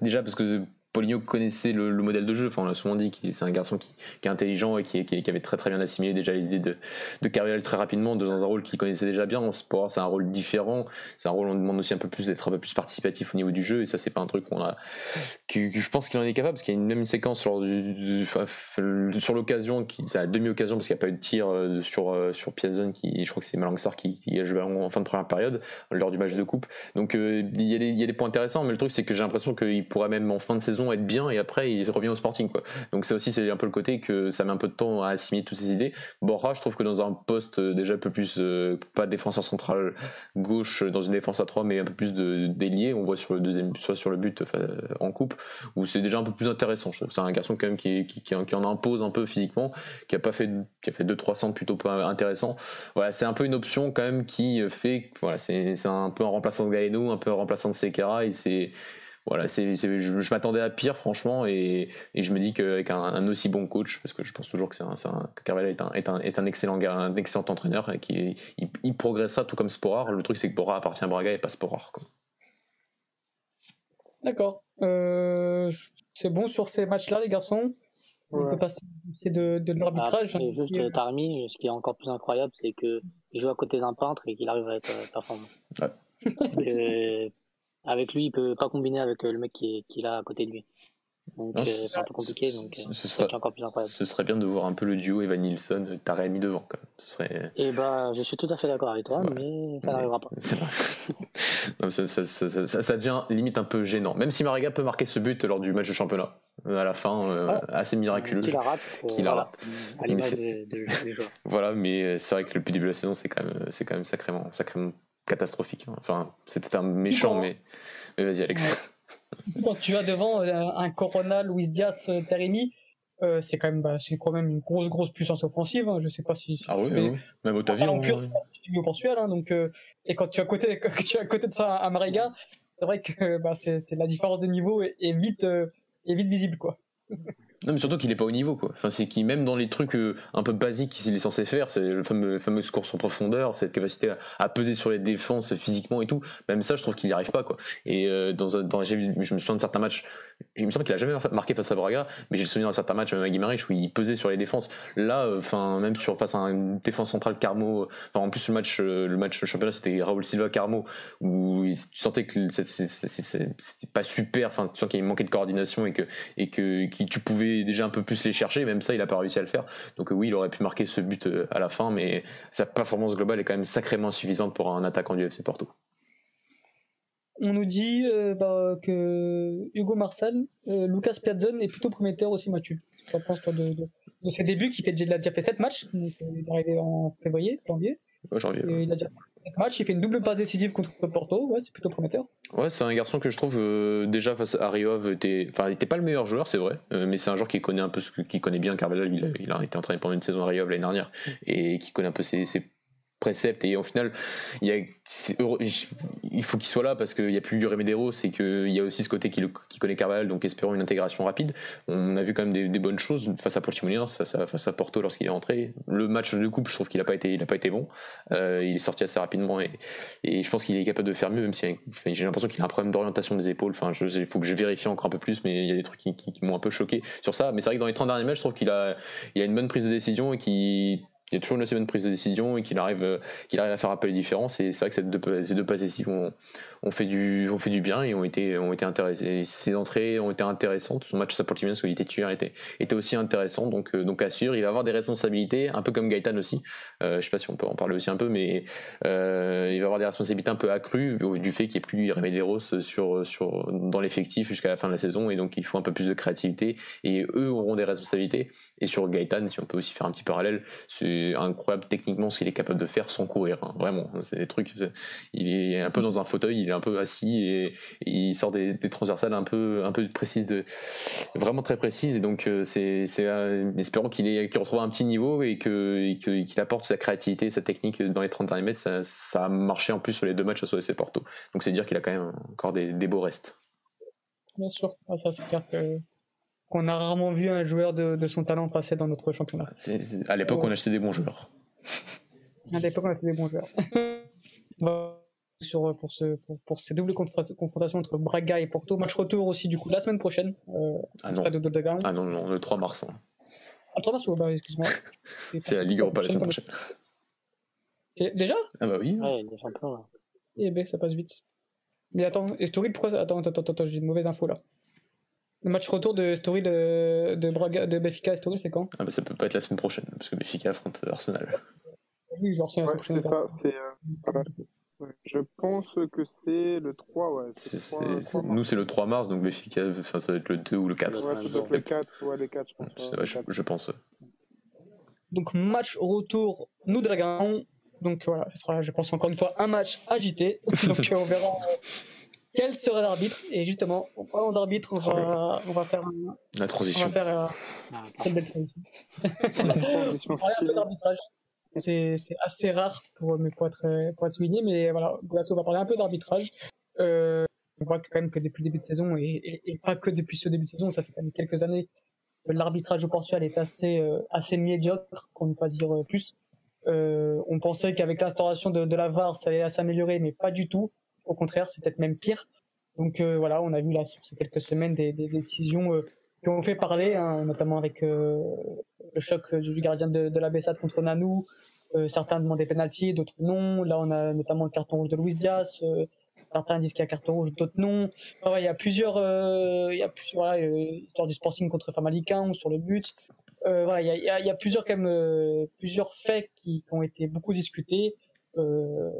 déjà parce que Poligno connaissait le, modèle de jeu. Enfin, on l'a souvent dit, c'est un garçon qui, est intelligent et qui, avait très très bien assimilé déjà les idées de, de très rapidement dans un rôle qu'il connaissait déjà bien. En sport, c'est un rôle différent. C'est un rôle où on demande aussi un peu plus d'être un peu plus participatif au niveau du jeu. Et ça, c'est pas un truc qu'on a. Que, je pense qu'il en est capable parce qu'il y a une même séquence sur, sur l'occasion, la demi-occasion parce qu'il n'y a pas eu de tir euh, sur, euh, sur Piazon, qui, je crois que c'est Malangsar qui, qui a joué en fin de première période lors du match de coupe. Donc euh, il y, y a des points intéressants, mais le truc, c'est que j'ai l'impression qu'il pourrait même en fin de saison être bien et après il revient au Sporting quoi. Donc c'est aussi c'est un peu le côté que ça met un peu de temps à assimiler toutes ces idées. Borra, je trouve que dans un poste euh, déjà un peu plus euh, pas défenseur central gauche dans une défense à 3 mais un peu plus de délié, on voit sur le deuxième soit sur le but en coupe où c'est déjà un peu plus intéressant. C'est un garçon quand même qui, qui, qui, en impose un peu physiquement, qui a pas fait qui a fait 2 300 plutôt pas intéressant. Voilà, c'est un peu une option quand même qui fait voilà, c'est un peu un remplaçant de Galeno, un peu un remplaçant de Sekera et c'est voilà, c'est, je, m'attendais à pire, franchement, et, je me dis qu'avec un, aussi bon coach, parce que je pense toujours que c'est un, est un, est un, est un, excellent, un excellent entraîneur et qui il, il progressera tout comme Sporar. Le truc, c'est que Bora appartient à Braga et pas Sporar. D'accord. Euh, c'est bon sur ces matchs-là, les garçons? On peut passer de, de l'arbitrage. Juste euh, Tarmi, ce qui est encore plus incroyable, c'est qu'il joue à côté d'un peintre et qu'il arrive à être euh, performant. Ouais. Avec lui, il peut pas combiner avec euh, le mec qui est, qui est là à côté de lui. Donc euh, c'est un peu compliqué, donc ce, euh, serait encore plus incroyable. Ce serait bien de voir un peu le duo Evan Nilsson, mis devant quand même. Ce serait... Et eh bah, je suis tout à fait d'accord avec toi, mais ça n'arrivera pas. *laughs* non, ça, ça, ça, ça, devient limite un peu gênant. Même si Mariga peut marquer ce but lors du match de championnat, à la fin, euh, assez miraculeux. Qui la rate. Qui la rate. À l'image des de, joueurs. *laughs* voilà, mais c'est vrai que le début de la saison, c'est quand même, c'est quand même sacrément, sacrément catastrophique. Hein. Enfin, c'était un méchant, mais, mais vas-y, Alex. Quand tu as devant euh, un Corona, Luis Diaz, euh, Teremi, euh, c'est quand même bah, c'est quand même une grosse grosse puissance offensive hein. je sais pas si, ah oui, oui, même au hein, au Portugal hein, donc et quand tu es à côté *laughs* quand tu es à côté de ça à Mariga c'est vrai que bah, c'est la différence de niveau est, est vite est vite visible quoi non, mais surtout qu'il est pas au niveau, quoi. Enfin, c'est qu'il, même dans les trucs euh, un peu basiques qu'il est censé faire, c'est le fameux, fameux course en profondeur, cette capacité à, peser sur les défenses physiquement et tout, même ça, je trouve qu'il n'y arrive pas, quoi. Et euh, dans, dans je me souviens de certains matchs, il me semble qu'il a jamais marqué face à Braga, mais j'ai le souvenir de certains matchs, même à Guimarães, où il pesait sur les défenses. Là, euh, enfin, même sur, face à une défense centrale Carmo, enfin, en plus, le match, le match championnat, c'était Raoul Silva Carmo, où tu sentais que c'était pas super, enfin, tu sens qu'il manquait de coordination et que, et que, qui tu pouvais déjà un peu plus les chercher, même ça, il a pas réussi à le faire. Donc, oui, il aurait pu marquer ce but euh, à la fin, mais sa performance globale est quand même sacrément suffisante pour un attaquant du FC Porto. on nous dit euh, bah, que Hugo euh, Lucas Piazzon est plutôt prometteur aussi, Mathieu. Qu'est-ce que tu penses toi, de, de, de, ses débuts qui fait, a déjà fait 7 matchs, euh, il est arrivé en février, janvier. Ouais, il a déjà fait 7 matchs, il fait une double passe décisive contre Porto, ouais, c'est plutôt prometteur. Ouais, c'est un garçon que je trouve euh, déjà face à Rio, était, enfin, il n'était pas le meilleur joueur, c'est vrai, euh, mais c'est un joueur qui connaît un peu, ce qui connaît bien Carvalhal. Il a, il a été entraîné pendant une saison à Rio l'année dernière et qui connaît un peu ses, ses préceptes et au final il, faut qu'il soit là parce qu'il n'y a plus du Remedero c'est qu'il y a aussi ce côté qui, connaît Carvalhal donc espérons une intégration rapide. On a vu quand même des, bonnes choses face à Portimonense face à, face à Porto lorsqu'il est rentré. Le match de coupe je trouve qu'il n'a pas été pas été bon. Euh, il est sorti assez rapidement et, je pense qu'il est capable de faire mieux même si j'ai l'impression qu'il a un problème d'orientation des épaules. Enfin il faut que je vérifie encore un peu plus mais il y a des trucs qui m'ont un peu choqué sur ça. Mais c'est vrai que dans les 30 derniers matchs je trouve qu'il a, il a une bonne prise de décision et qui il y a toujours une assez bonne prise de décision et qu'il arrive, euh, qu'il arrive à faire peu les différences. Et c'est vrai que ces deux, ces deux passes ici ont, fait du, fait du bien et ont été, ont été intéressés. Ses entrées ont été intéressantes. Son match Saportimiens, où il était tueur, était, était aussi intéressant. Donc, euh, donc assure, il va avoir des responsabilités, un peu comme Gaëtan aussi. Euh, je sais pas si on peut en parler aussi un peu, mais euh, il va avoir des responsabilités un peu accrues du fait qu'il n'y ait plus Remederos sur, sur, dans l'effectif jusqu'à la fin de la saison. Et donc, il faut un peu plus de créativité. Et eux auront des responsabilités. Et sur Gaëtan, si on peut aussi faire un petit parallèle, c'est incroyable techniquement ce qu'il est capable de faire sans courir. Hein. Vraiment, c'est des trucs. Il est un peu dans un fauteuil, il est un peu assis et, et il sort des, des, transversales un peu, un peu précises, de, vraiment très précises. Et donc, euh, c'est, euh, espérons qu'il, qu'il retrouve un petit niveau et, et que, qu'il apporte sa créativité, sa technique dans les 30 derniers mètres. Ça, ça, a marché en plus sur les deux matchs à SOS et Porto. Donc, c'est dire qu'il a quand même encore des, des beaux restes. Bien sûr, ah, ça c'est clair que qu'on a rarement vu un joueur de, de, son talent passer dans notre championnat. À l'époque, on achetait des bons joueurs. À l'époque, on achetait des bons joueurs. *laughs* Sur, pour, ce, pour, pour, ces doubles confrontations entre Braga et Porto. Match retour aussi, du coup, la semaine prochaine. Euh, ah, non. De ah non, non, le 3 mars. Hein. Ah, le 3 mars, bah, excuse-moi. *laughs* c'est la Ligue Europa la semaine prochaine. Déjà? Ah bah oui. Ouais, il est champion, là. Eh ben, ça passe vite. Mais attends, et Story, pourquoi Attends, attends, attends, attends j'ai une mauvaise info là. Le match retour de Story de, de, Braga, de Benfica et Story, c'est quand? Ah bah Ça peut pas être la semaine prochaine, parce que Benfica affronte Arsenal. Oui, genre c'est la semaine prochaine. C'est ça, c'est, euh, ouais. Je pense que c'est le 3, ouais. C'est c'est, 3, 3 nous, c'est le 3 mars, donc Benfica, enfin, ça va être le 2 ou le 4. Ouais, ça doit être le 4, ouais, le 4, je pense. Ouais, je, je, pense. Donc, match retour, nous Dragons. Donc voilà, ce sera, je pense, encore une fois, un match agité. *laughs* donc on verra quel serait l'arbitre Et justement, en parlant d'arbitre, on va, on va faire un, la transition. On va faire euh, Ah, une belle transition. *laughs* on va parler un peu d'arbitrage. C'est, assez rare pour, pour, être, pour être souligné, mais voilà, Golasso va parler un peu d'arbitrage. Euh, on voit quand même que depuis le début de saison, et, pas que depuis ce début de saison, ça fait quand même quelques années, l'arbitrage au Portugal est assez, euh, assez médiocre, pour ne pas dire plus. Euh, on pensait qu'avec l'instauration de, la VAR, ça allait s'améliorer, mais pas du tout. Au contraire, c'est peut-être même pire. Donc voilà, on a vu là sur ces quelques semaines des, décisions qui ont fait parler, hein, notamment avec euh, le choc du gardien de, de la Bessade contre Nanou. certains demandaient penalty, d'autres non. Là, on a notamment le carton rouge de Luis Diaz. certains disent qu'il y a carton rouge, d'autres non. Enfin, il y a plusieurs, il y a plusieurs, voilà, histoire du Sporting contre Famalicão sur le but. voilà, il y a, il y a plusieurs quand même, plusieurs faits qui, qui ont été beaucoup discutés. Euh,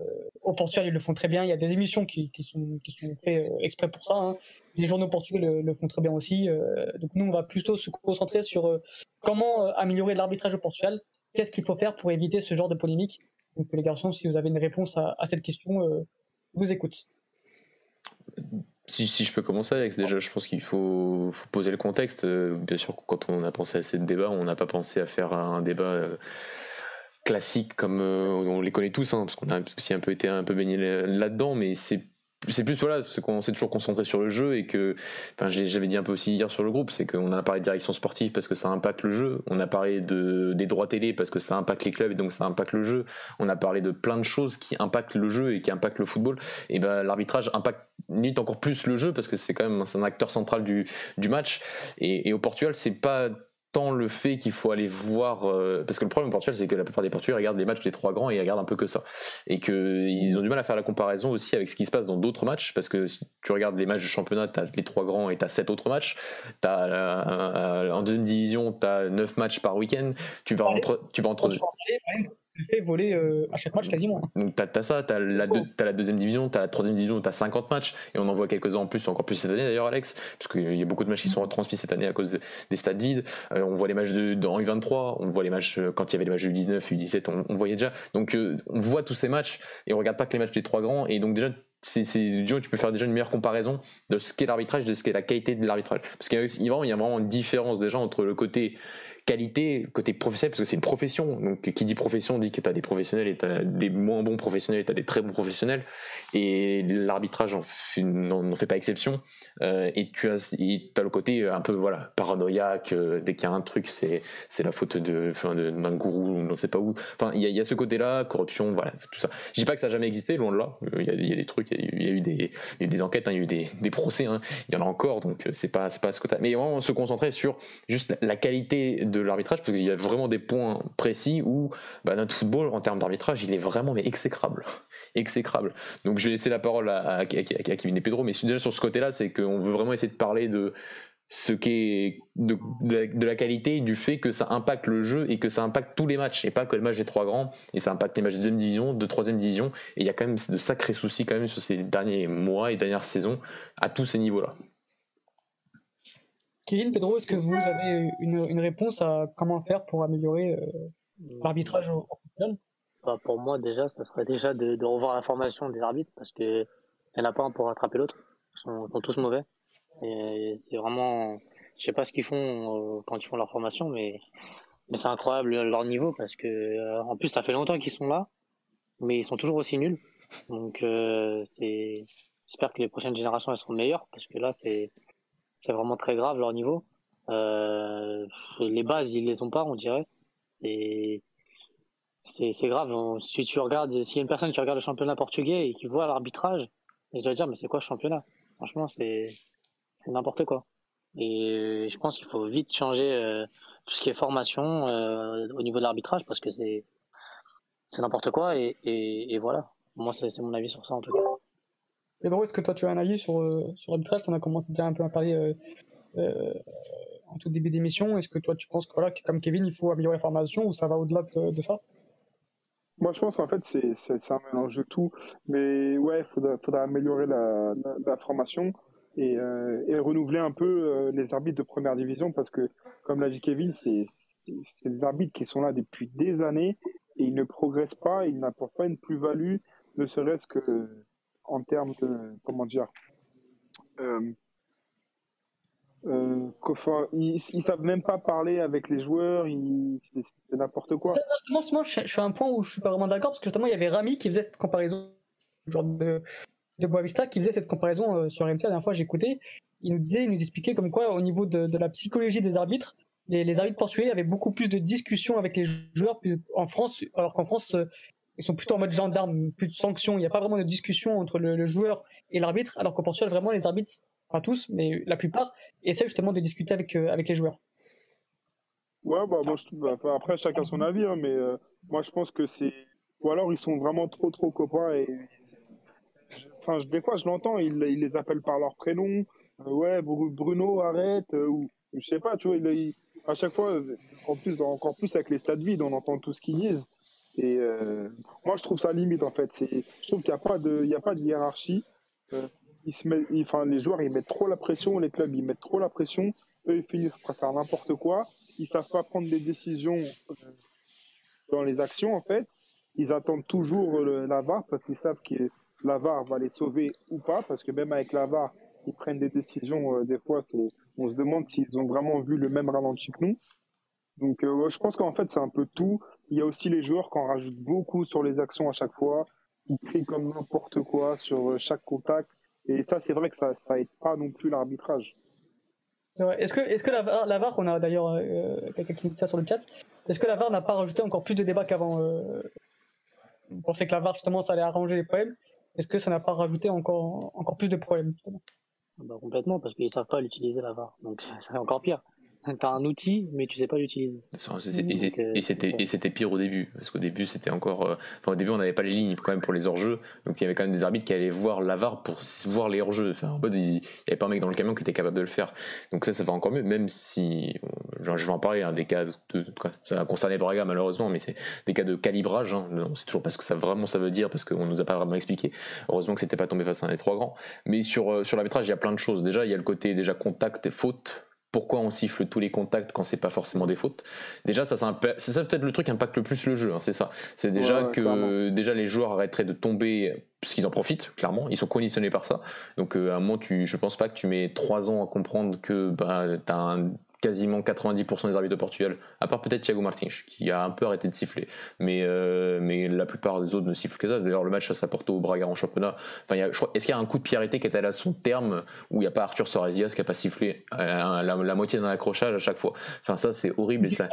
au Portugal, ils le font très bien. Il y a des émissions qui, sont, faites euh, exprès pour ça. Hein. Les journaux portugais le, font très bien aussi. Euh, donc nous, on va plutôt se concentrer sur comment améliorer l'arbitrage au Portugal. Qu'est-ce qu'il faut faire pour éviter ce genre de polémique? Donc les garçons, si vous avez une réponse à, cette question, vous écoute. Si, je peux commencer, Alex, déjà, je pense qu'il faut, poser le contexte. Bien sûr, quand on a pensé à ce débat, on n'a pas pensé à faire un débat classiques comme euh, on les connaît tous, hein, parce qu'on a aussi un peu été un peu baigné là-dedans, mais c'est c'est plus voilà, c'est qu'on s'est toujours concentré sur le jeu et que, enfin, j'avais dit un peu aussi hier sur le groupe, c'est qu'on a parlé de direction sportive parce que ça impacte le jeu, on a parlé de des droits télé parce que ça impacte les clubs et donc ça impacte le jeu, on a parlé de plein de choses qui impactent le jeu et qui impactent le football, et ben l'arbitrage impacte limite encore plus le jeu parce que c'est quand même un acteur central du, du match. Et, et au Portugal c'est pas tant le fait qu'il faut aller voir euh, parce que le problème au Portugal c'est que la plupart des Portugais regardent les matchs des trois grands et ils regardent un peu que ça. Et qu'ils ont du mal à faire la comparaison aussi avec ce qui se passe dans d'autres matchs parce que si tu regardes les matchs de championnat tu as les trois grands et tu as sept autres matchs. As, euh, euh, en deuxième division tu as neuf matchs par week-end. Tu vas entre tu vas entre fait voler euh, à chaque match quasiment. Donc t'as as ça, t'as la, as la deuxième division, t'as la troisième division, t'as 50 matchs, et on en voit quelques-uns en plus, encore plus cette année d'ailleurs Alex, parce qu'il y a beaucoup de matchs qui sont retransmis cette année à cause des stades vides. Euh, on voit les matchs de, en U23, on voit les matchs euh, quand il y avait les matchs de U19, U17, on, on voyait déjà. Donc on voit tous ces matchs, et on regarde pas que les matchs des trois grands, et donc déjà c'est tu peux faire déjà une meilleure comparaison de ce qu'est l'arbitrage de ce qu'est la qualité de l'arbitrage parce qu'il y, y, a vraiment une différence déjà entre le côté qualité côté professionnel parce que c'est une profession. Donc qui dit profession dit que tu as des professionnels et tu as des moins bons professionnels et tu as des très bons professionnels. Et l'arbitrage n'en fait pas exception. Euh, et tu as, le côté un peu voilà paranoïaque euh, dès qu'il y a un truc c'est la faute de d'un gourou on ne sait pas où. Enfin il y, a ce côté là corruption voilà tout ça. Je dis pas que ça n'a jamais existé loin de là. Il y, a des trucs il y, a eu des, des enquêtes hein, il y a eu des, des procès hein. il y en a encore donc c'est pas c'est pas ce côté mais vraiment se concentrer sur juste la qualité de l'arbitrage parce qu'il y a vraiment des points précis où bah, notre football en termes d'arbitrage il est vraiment mais exécrable *laughs* exécrable donc je vais laisser la parole à, à, Kevin et Pedro mais déjà sur ce côté là c'est qu'on veut vraiment essayer de parler de ce qui est de, de, la, qualité du fait que ça impacte le jeu et que ça impacte tous les matchs et pas que le match des trois grands et ça impacte les matchs de deuxième division, de troisième division et il y a quand même de sacrés soucis quand même sur ces derniers mois et dernières saisons à tous ces niveaux là. Kevin, Pedro, est-ce que vous avez une, réponse à comment faire pour améliorer euh, l'arbitrage au, bah, Pour moi, déjà, ça serait déjà de, revoir la formation des arbitres parce qu'il n'y en a pas un pour rattraper l'autre. Ils sont, tous mauvais. Et c'est vraiment. Je sais pas ce qu'ils font euh, quand ils font leur formation, mais, mais c'est incroyable leur niveau parce que, euh, en plus, ça fait longtemps qu'ils sont là, mais ils sont toujours aussi nuls. Donc, c'est. J'espère que les prochaines générations elles seront meilleures parce que là, c'est c'est vraiment très grave leur niveau. Euh, les bases, ils les ont pas, on dirait. C'est c'est grave. Si tu regardes, s'il y a une personne qui regarde le championnat portugais et qui voit l'arbitrage, je dois dire mais c'est quoi ce championnat? Franchement, c'est n'importe quoi. Et je pense qu'il faut vite changer euh, tout ce qui est formation euh, au niveau de l'arbitrage parce que c'est c'est n'importe quoi et, et voilà. Moi, c'est mon avis sur ça en tout cas. Pedro, est-ce que toi tu as un avis sur, euh, sur l'arbitrage On a commencé déjà un peu à parler euh, euh, en tout début d'émission. Est-ce que toi tu penses que, voilà, comme Kevin, il faut améliorer la formation ou ça va au-delà de, ça? Moi, je pense qu'en fait, c'est un mélange de tout. Mais ouais, il faudra, améliorer la, la, formation et, et, renouveler un peu les arbitres de première division parce que, comme l'a dit Kevin, c'est des arbitres qui sont là depuis des années et ils ne progressent pas, ils n'apportent pas une plus-value, ne serait-ce que en termes de, comment dire, euh, euh, ils, ils, savent même pas parler avec les joueurs, c'est n'importe quoi. Justement, je, suis à un point où je suis pas vraiment d'accord parce que justement il y avait Rami qui faisait cette comparaison, genre de, de Boavista qui faisait cette comparaison euh, sur RMC la dernière fois j'écoutais. Il nous disait, il nous expliquait comme quoi au niveau de, de la psychologie des arbitres, les, les, arbitres portugais avaient beaucoup plus de discussions avec les joueurs en France, alors qu'en France ils sont plutôt en mode gendarme, plus de sanctions. Il n'y a pas vraiment de discussion entre le, joueur et l'arbitre, alors qu'en Portugal, vraiment, les arbitres, pas tous, mais la plupart, essaient justement de discuter avec, euh, avec les joueurs. Ouais, bah, bah, après, chacun son avis, hein, mais euh, moi, je pense que c'est. Ou alors, ils sont vraiment trop, trop copains. Enfin, des fois, je l'entends, ils, ils, les appellent par leur prénom. Euh, ouais, Bruno, arrête. ou je sais pas, tu vois, à chaque fois, en plus, encore plus avec les stades vides, on entend tout ce qu'ils disent. Et euh, moi, je trouve ça limite en fait. Je trouve qu'il n'y a pas de, a pas de hiérarchie. Euh, ils se met, enfin, les joueurs ils mettent trop la pression, les clubs ils mettent trop la pression. Eux ils finissent par faire n'importe quoi. Ils savent pas prendre des décisions euh, dans les actions en fait. Ils attendent toujours la VAR parce qu'ils savent que la VAR va les sauver ou pas. Parce que même avec la VAR, ils prennent des décisions. des fois, on se demande s'ils ont vraiment vu le même ralenti que nous. Donc, je pense qu'en fait, c'est un peu tout. Il y a aussi les joueurs qui en rajoutent beaucoup sur les actions à chaque fois. Ils crient comme n'importe quoi sur euh, chaque contact. Et ça, c'est vrai que ça, ça aide pas non plus l'arbitrage. Est-ce que, est que la, VAR, on a d'ailleurs euh, quelqu'un qui dit ça sur le chat, est-ce que la VAR n'a pas rajouté encore plus de débats qu'avant euh, Vous pensez que la VAR, justement, ça allait arranger les problèmes Est-ce que ça n'a pas rajouté encore, encore plus de problèmes, justement? Bah, Complètement, parce qu'ils ne savent pas l'utiliser la VAR. Donc *laughs* c'est encore pire. T'as un outil, mais tu sais pas l'utiliser. Et c'était pire au début, parce qu'au début, c'était encore. Euh, enfin, au début, on n'avait pas les lignes quand même pour les hors-jeux, donc il y avait quand même des arbitres qui allaient voir l'avare pour voir les hors-jeux. Enfin, en il n'y avait pas un mec dans le camion qui était capable de le faire. Donc ça, ça va encore mieux, même si. Je vais en parler, hein, des cas. De, ça a concerné Braga, malheureusement, mais c'est des cas de calibrage. Hein. On sait toujours pas ce que ça vraiment ça veut dire, parce qu'on nous a pas vraiment expliqué. Heureusement que c'était pas tombé face à un des trois grands. Mais sur, euh, sur l'arbitrage, il y a plein de choses. Déjà, il y a le côté déjà contact et faute pourquoi on siffle tous les contacts quand c'est pas forcément des fautes Déjà, ça, c'est ça peut-être le truc qui impacte le plus le jeu, hein, c'est ça. C'est déjà que déjà les joueurs arrêteraient de tomber parce qu'ils en profitent, clairement, ils sont conditionnés par ça. Donc euh, à un moment, tu, je pense pas que tu mets trois ans à comprendre que bah, tu as un quasiment 90% des arbitres de Portugal, à part peut-être Thiago Martins, qui a un peu arrêté de siffler. Mais, euh, mais la plupart des autres ne sifflent que ça. D'ailleurs, le match, ça serait Porto au Braga en championnat. Enfin, est-ce qu'il y a un coup de pied arrêté qui est allé à son terme, où il n'y a pas Arthur Sorazias qui n'a pas sifflé euh, la, la, moitié d'un accrochage à chaque fois? Enfin, ça, c'est horrible. Et ça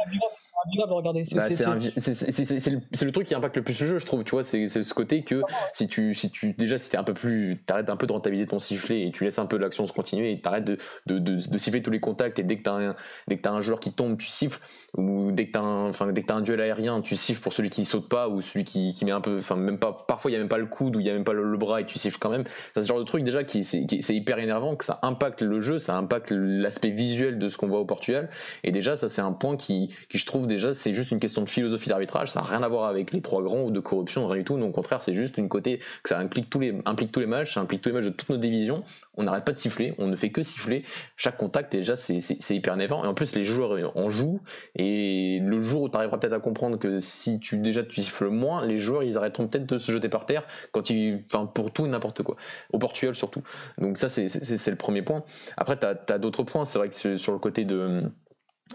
c'est le, truc qui impacte le plus le jeu, je trouve. Tu vois, c'est ce côté que si tu, si tu déjà, si t'es un peu plus, t'arrêtes un peu de rentabiliser ton sifflet et tu laisses un peu l'action se continuer et t'arrêtes de, de, de, siffler tous les contacts et dès que t'as un, dès que as un joueur qui tombe, tu siffles ou dès que t'as un, enfin dès que as un duel aérien, tu siffles pour celui qui saute pas ou celui qui, qui met un peu, enfin même pas, parfois il y a même pas le coude ou il y a même pas le, bras et tu siffles quand même. C'est ce genre de truc déjà qui c'est hyper énervant, que ça impacte le jeu, ça impacte l'aspect visuel de ce qu'on voit au Portugal et déjà ça c'est un point qui, qui je trouve déjà c'est juste une question de philosophie d'arbitrage, ça n'a rien à voir avec les trois grands ou de corruption, rien du tout. Non, au contraire, c'est juste une côté que ça implique tous les, implique tous les matchs, ça implique tous les matchs de toutes nos divisions. On n'arrête pas de siffler, on ne fait que siffler. Chaque contact, déjà, c'est hyper énervant. Et en plus, les joueurs en jouent. Et le jour où tu arriveras peut-être à comprendre que si tu déjà tu siffles moins, les joueurs ils arrêteront peut-être de se jeter par terre quand ils, enfin pour tout et n'importe quoi. Au Portugal surtout. Donc ça c'est le premier point. Après tu as, d'autres points. C'est vrai que sur le côté de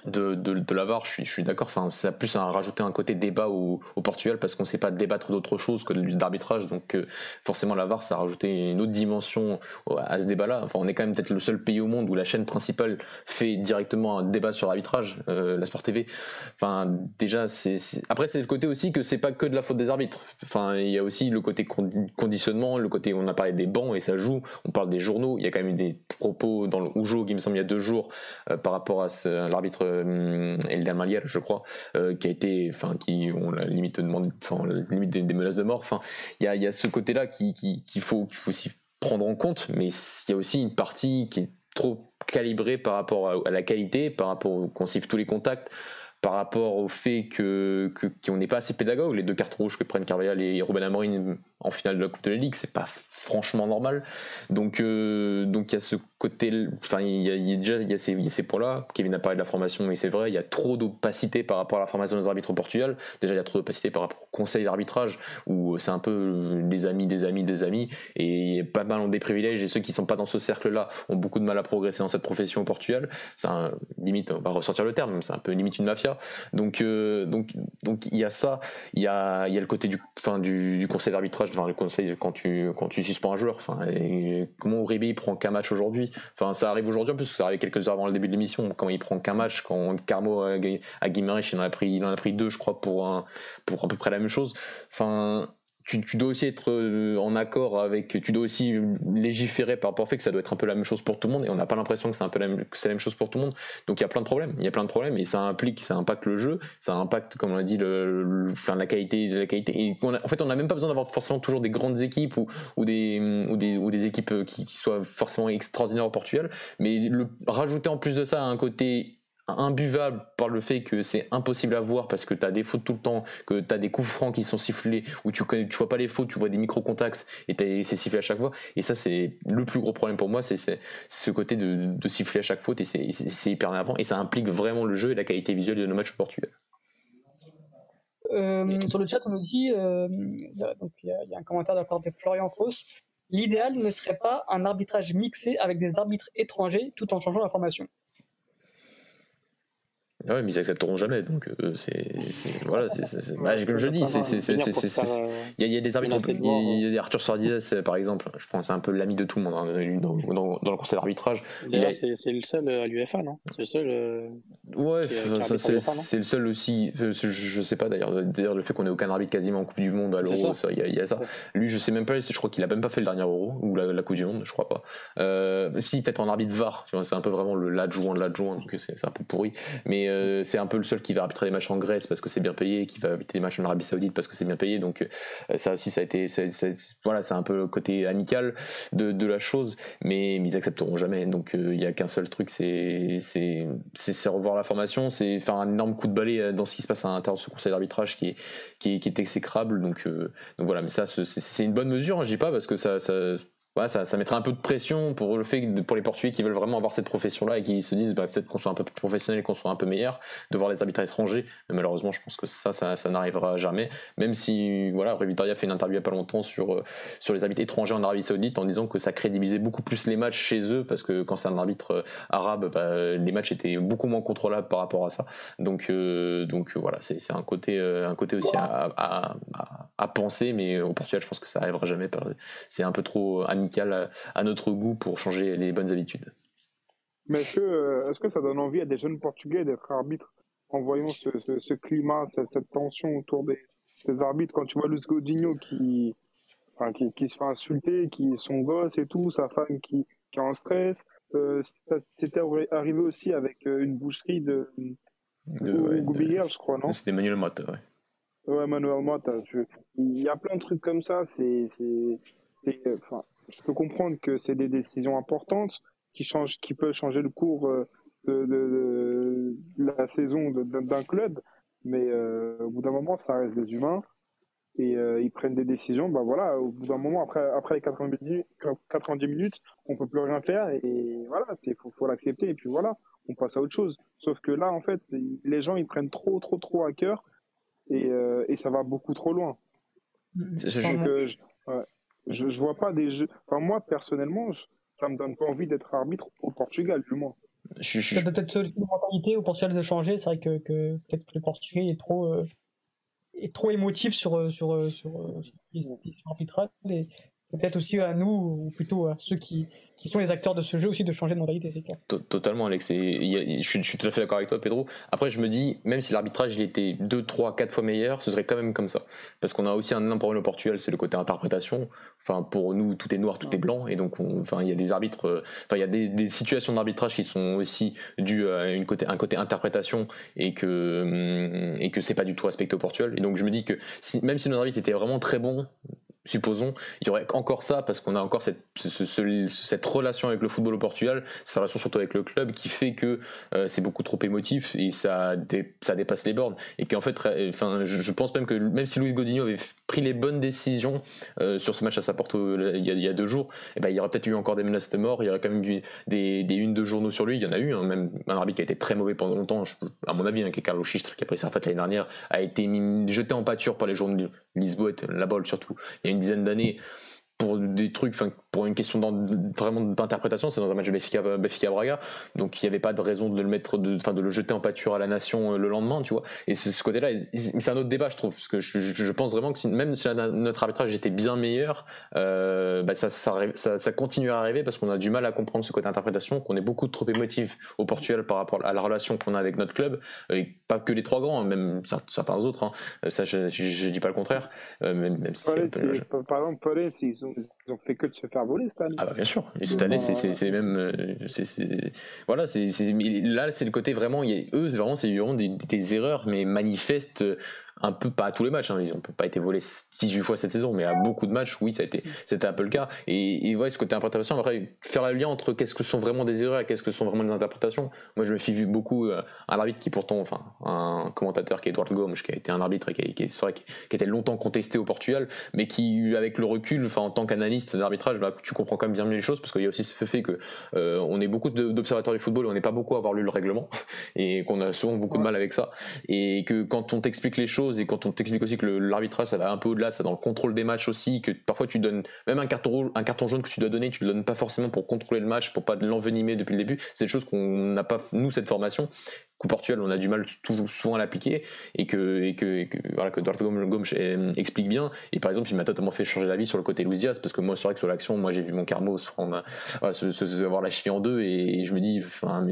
de, de, de je suis, je suis d'accord. Enfin, ça a plus à rajouter un côté débat au, au Portugal parce qu'on ne sait pas débattre d'autre chose que d'arbitrage. Donc, euh, forcément, l'avoir, ça a rajouté une autre dimension à ce débat-là. Enfin, on est quand même peut-être le seul pays au monde où la chaîne principale fait directement un débat sur l'arbitrage, euh, la Sport TV. Enfin, déjà, c'est après, c'est le côté aussi que c'est pas que de la faute des arbitres. Enfin, il y a aussi le côté conditionnement, le côté, on a parlé des bancs et ça joue. On parle des journaux. Il y a quand même eu des propos dans le Oujo qui me semble il y a deux jours euh, par rapport à l'arbitre euh, Eldar Maliel, je crois, euh, qui a été, enfin, qui ont la limite, enfin, limite des, menaces de mort. Enfin, il y a, y a, ce côté-là qu'il qui, qu'il faut aussi prendre en compte, mais il y a aussi une partie qui est trop calibrée par rapport à, la qualité, par rapport qu'on siffle tous les contacts par rapport au fait que qu'on n'est pas assez pédagogue. Les deux cartes rouges que prennent Carvalhal et Ruben Amorim en finale de la Coupe de la Ligue, c'est pas franchement normal. Donc euh, donc il y a ce côté, enfin il y, a, déjà y a ces, points-là. Kevin a parlé de la formation, mais c'est vrai, il y a trop d'opacité par rapport à la formation des arbitres au Portugal. Déjà il y a trop d'opacité par rapport au conseil d'arbitrage où c'est un peu les amis des amis des amis et pas mal ont des privilèges et ceux qui sont pas dans ce cercle-là ont beaucoup de mal à progresser dans cette profession au Portugal. C'est limite, on va ressortir le terme, c'est un peu limite une mafia. Donc, euh, donc, il y a ça, il y a, il y a le côté du, fin, du, conseil d'arbitrage, le conseil quand tu, quand tu suspends un joueur. Enfin, comment Uribe prend qu'un match aujourd'hui? Enfin, ça arrive aujourd'hui en plus, ça arrive quelques heures avant le début de l'émission. Comment il prend qu'un match Quand Carmo à Guimarães, il en a pris, il en a pris deux, je crois, pour un, pour à peu près la même chose. Enfin, tu, dois aussi être euh, en accord avec, tu dois aussi légiférer par rapport au fait que ça doit être un peu la même chose pour tout le monde et on n'a pas l'impression que c'est un peu la même, la chose pour tout le monde. Donc il y a plein de problèmes, il y a plein de problèmes et ça implique, ça impacte le jeu, ça impacte, comme on a dit, le, la qualité, la qualité. Et en fait, on n'a même pas besoin d'avoir forcément toujours des grandes équipes ou, ou, des, ou, des, ou des équipes qui, soient forcément extraordinaires au Portugal, mais rajouter en plus de ça un côté imbuvable par le fait que c'est impossible à voir parce que tu as des fautes tout le temps, que tu as des coups francs qui sont sifflés, où tu ne tu vois pas les fautes, tu vois des micro-contacts et c'est sifflé à chaque fois. Et ça, c'est le plus gros problème pour moi, c'est ce côté de, de, siffler à chaque faute et c'est hyper énervant et ça implique vraiment le jeu et la qualité visuelle de nos matchs au Portugal. Euh, sur le chat, on nous dit, euh, donc il y, a un commentaire de la part de Florian Foss. L'idéal ne serait pas un arbitrage mixé avec des arbitres étrangers tout en changeant la formation. Ouais, mais ils accepteront jamais. Donc, euh, c'est. Voilà, c'est. Bah, comme je dis, c'est. Il y, a des arbitres. Il y a Arthur Sardiez, par exemple. Je pense c'est un peu l'ami de tout le monde hein, dans, dans, dans, le conseil d'arbitrage. C'est le seul à l'UFA, non? C'est le seul. Euh, ouais, c'est le seul aussi. Je sais pas d'ailleurs. D'ailleurs, le fait qu'on ait aucun arbitre quasiment en Coupe du Monde à l'Euro, il y, a ça. Lui, je sais même pas. Je crois qu'il a même pas fait le dernier Euro ou la, Coupe du Monde, je crois pas. Euh, si, peut-être en arbitre VAR. C'est un peu vraiment l'adjoint de l'adjoint, donc c'est un peu pourri. Mais euh, c'est un peu le seul qui va arbitrer des matchs en Grèce parce que c'est bien payé, qui va arbitrer des matchs en Arabie Saoudite parce que c'est bien payé. Donc euh, ça aussi, ça a été, voilà, c'est un peu le côté amical de, la chose, mais, ils accepteront jamais. Donc euh, il n'y a qu'un seul truc, c'est revoir la formation, c'est faire un énorme coup de balai dans ce qui se passe à l'intérieur de ce conseil d'arbitrage qui est, qui est, exécrable. Donc, voilà, mais ça, c'est une bonne mesure, hein, je dis pas parce que ça ouais, ça, ça mettrait un peu de pression pour le fait pour les Portugais qui veulent vraiment avoir cette profession-là et qui se disent bah, peut-être qu'on soit un peu plus professionnel, qu'on soit un peu meilleur, de voir les arbitres étrangers. Mais malheureusement, je pense que ça, ça, ça n'arrivera jamais. Même si, voilà, Rui Vitoria fait une interview il n'y a pas longtemps sur, euh, sur les arbitres étrangers en Arabie Saoudite en disant que ça crédibilisait beaucoup plus les matchs chez eux parce que quand c'est un arbitre euh, arabe, bah, les matchs étaient beaucoup moins contrôlables par rapport à ça. Donc, euh, donc voilà, c'est un côté, un côté aussi à, à, penser, mais au Portugal, je pense que ça n'arrivera jamais. C'est un peu trop notre goût pour changer les bonnes habitudes. Mais est-ce que, euh, est que ça donne envie à des jeunes Portugais d'être arbitres en voyant ce, climat, cette, tension autour des, arbitres? Quand tu vois Luis Godinho qui, qui, se fait insulter, qui son gosse et tout, sa femme qui, qui est en stress. Euh, c'était arrivé aussi avec euh, une boucherie de, de, je crois, non? C'était Manuel Mata, ouais. Ouais, Manuel Mata. Il y a plein de trucs comme ça. C'est, enfin, je peux comprendre que c'est des décisions importantes qui changent, qui peuvent changer le cours euh, de, la saison d'un club, mais euh, au bout d'un moment, ça reste des humains et euh, ils prennent des décisions. Ben voilà, au bout d'un moment, après, après les 90 minutes, 90 minutes, on peut plus rien faire et voilà, il faut, faut l'accepter et puis voilà, on passe à autre chose. Sauf que là, en fait, les gens ils prennent trop, trop, trop à cœur et, et ça va beaucoup trop loin. je, je, je vois pas des jeux. Enfin, moi, personnellement, ça me donne pas envie d'être arbitre au Portugal, du moins. Je, je... Peut-être une mentalité au Portugal de changer. C'est vrai que, que peut-être que le Portugais est trop, euh, est trop émotif sur, euh, sur, euh, sur, sur, les arbitrales. Et, peut-être aussi à nous, ou plutôt à ceux qui, qui sont les acteurs de ce jeu aussi, de changer de mentalité. Totalement, Alex. je, suis, tout à fait d'accord avec toi, Pedro. Après, je me dis, même si l'arbitrage était 2, 3, 4 fois meilleur, ce serait quand même comme ça. Parce qu'on a aussi un énorme problème au Portugal, c'est le côté interprétation. Enfin, pour nous, tout est noir, tout est blanc. Et donc, enfin, il y a des arbitres, euh, enfin, il y a des, situations d'arbitrage qui sont aussi dues à une côté, un côté interprétation et que, hum, et que c'est pas du tout respecté au Portugal. Et donc, je me dis que même si nos arbitres étaient vraiment très bons, supposons, il y aurait encore ça parce qu'on a encore cette, relation avec le football au Portugal, cette relation surtout avec le club qui fait que euh, c'est beaucoup trop émotif et ça, dépasse les bornes. Et qu'en fait, enfin, je, pense même que même si Luis Godinho avait pris les bonnes décisions euh, sur ce match à sa porte il, y a, deux jours, et eh ben, il y aurait peut-être eu encore des menaces de mort, il y aurait quand même eu des, des unes de journaux sur lui, il y en a eu, hein, même un arbitre qui a été très mauvais pendant longtemps, à mon avis, hein, qui est Carlos Chistre, qui a pris sa retraite l'année dernière, a été jeté en pâture par les journaux de Lisboa, la balle surtout. Une dizaine d'années pour des trucs, pour une question vraiment d'interprétation, c'est dans un match de Benfica, Braga, donc il n'y avait pas de raison de le mettre, enfin de le jeter en pâture à la nation euh, le lendemain, tu vois. Et ce côté-là, c'est un autre débat, je trouve, parce que je, pense vraiment que même si notre arbitrage était bien meilleur, euh, bah, ça, ça, continue à arriver parce qu'on a du mal à comprendre ce côté interprétation, qu'on est beaucoup trop émotif au Portugal par rapport à la relation qu'on a avec notre club, et pas que les trois grands, hein, même certains autres. Hein. Ça, je, je, dis pas le contraire, euh, même, si par exemple, Paris, ils ont Absolutely. Ils ont fait que de se faire voler cette année. Ah bah bien sûr. Et cette année, c'est même, euh, c'est voilà, c'est là, c'est le côté vraiment, il y a, eux, vraiment, c'est vraiment des, des, erreurs, mais manifestes un peu pas à tous les matchs, hein, ils n'ont pas été volés 18 fois cette saison, mais à beaucoup de matchs, oui, ça a été, c'était un peu le cas. Et, et ouais, ce côté interprétation, après, faire le lien entre qu'est-ce que sont vraiment des erreurs et qu'est-ce que sont vraiment des interprétations. Moi, je me fie beaucoup à euh, un arbitre qui, pourtant, enfin, un commentateur qui est Edward Gomes, qui a été un arbitre qui, qui, qui, qui était longtemps contesté au Portugal, mais qui, avec le recul, enfin, en tant qu'analyste d'arbitrage, bah, tu comprends quand même bien mieux les choses parce qu'il y a aussi ce fait que euh, on est beaucoup d'observateurs du football, on n'est pas beaucoup à avoir lu le règlement *laughs* et qu'on a souvent beaucoup de mal avec ça. Et que quand on t'explique les choses et quand on t'explique aussi que l'arbitrage ça va un peu au-delà, ça dans le contrôle des matchs aussi, que parfois tu donnes même un carton rouge, un carton jaune que tu dois donner, tu le donnes pas forcément pour contrôler le match, pour pas l'envenimer depuis le début. C'est des choses qu'on n'a pas nous cette formation qu'au Portugal on a du mal souvent à l'appliquer et que, et que, voilà, que Duarte Gomes euh, explique bien. Et par exemple, il m'a totalement fait changer d'avis sur le côté Luis Diaz parce que moi, c'est vrai que sur l'action, moi j'ai vu mon Carmo se, prendre, voilà, se, avoir la cheville en deux et, je me dis,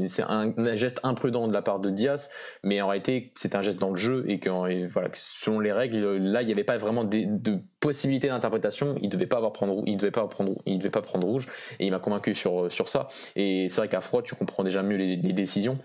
c'est un, geste imprudent de la part de Diaz, mais en réalité, c'est un geste dans le jeu et que selon les règles, là, il n'y avait pas vraiment de, de possibilité d'interprétation. Il devait pas avoir prendre, il devait pas prendre, il devait pas prendre rouge et il m'a convaincu sur sur ça. Et c'est vrai qu'à froid, tu comprends déjà mieux les, les décisions.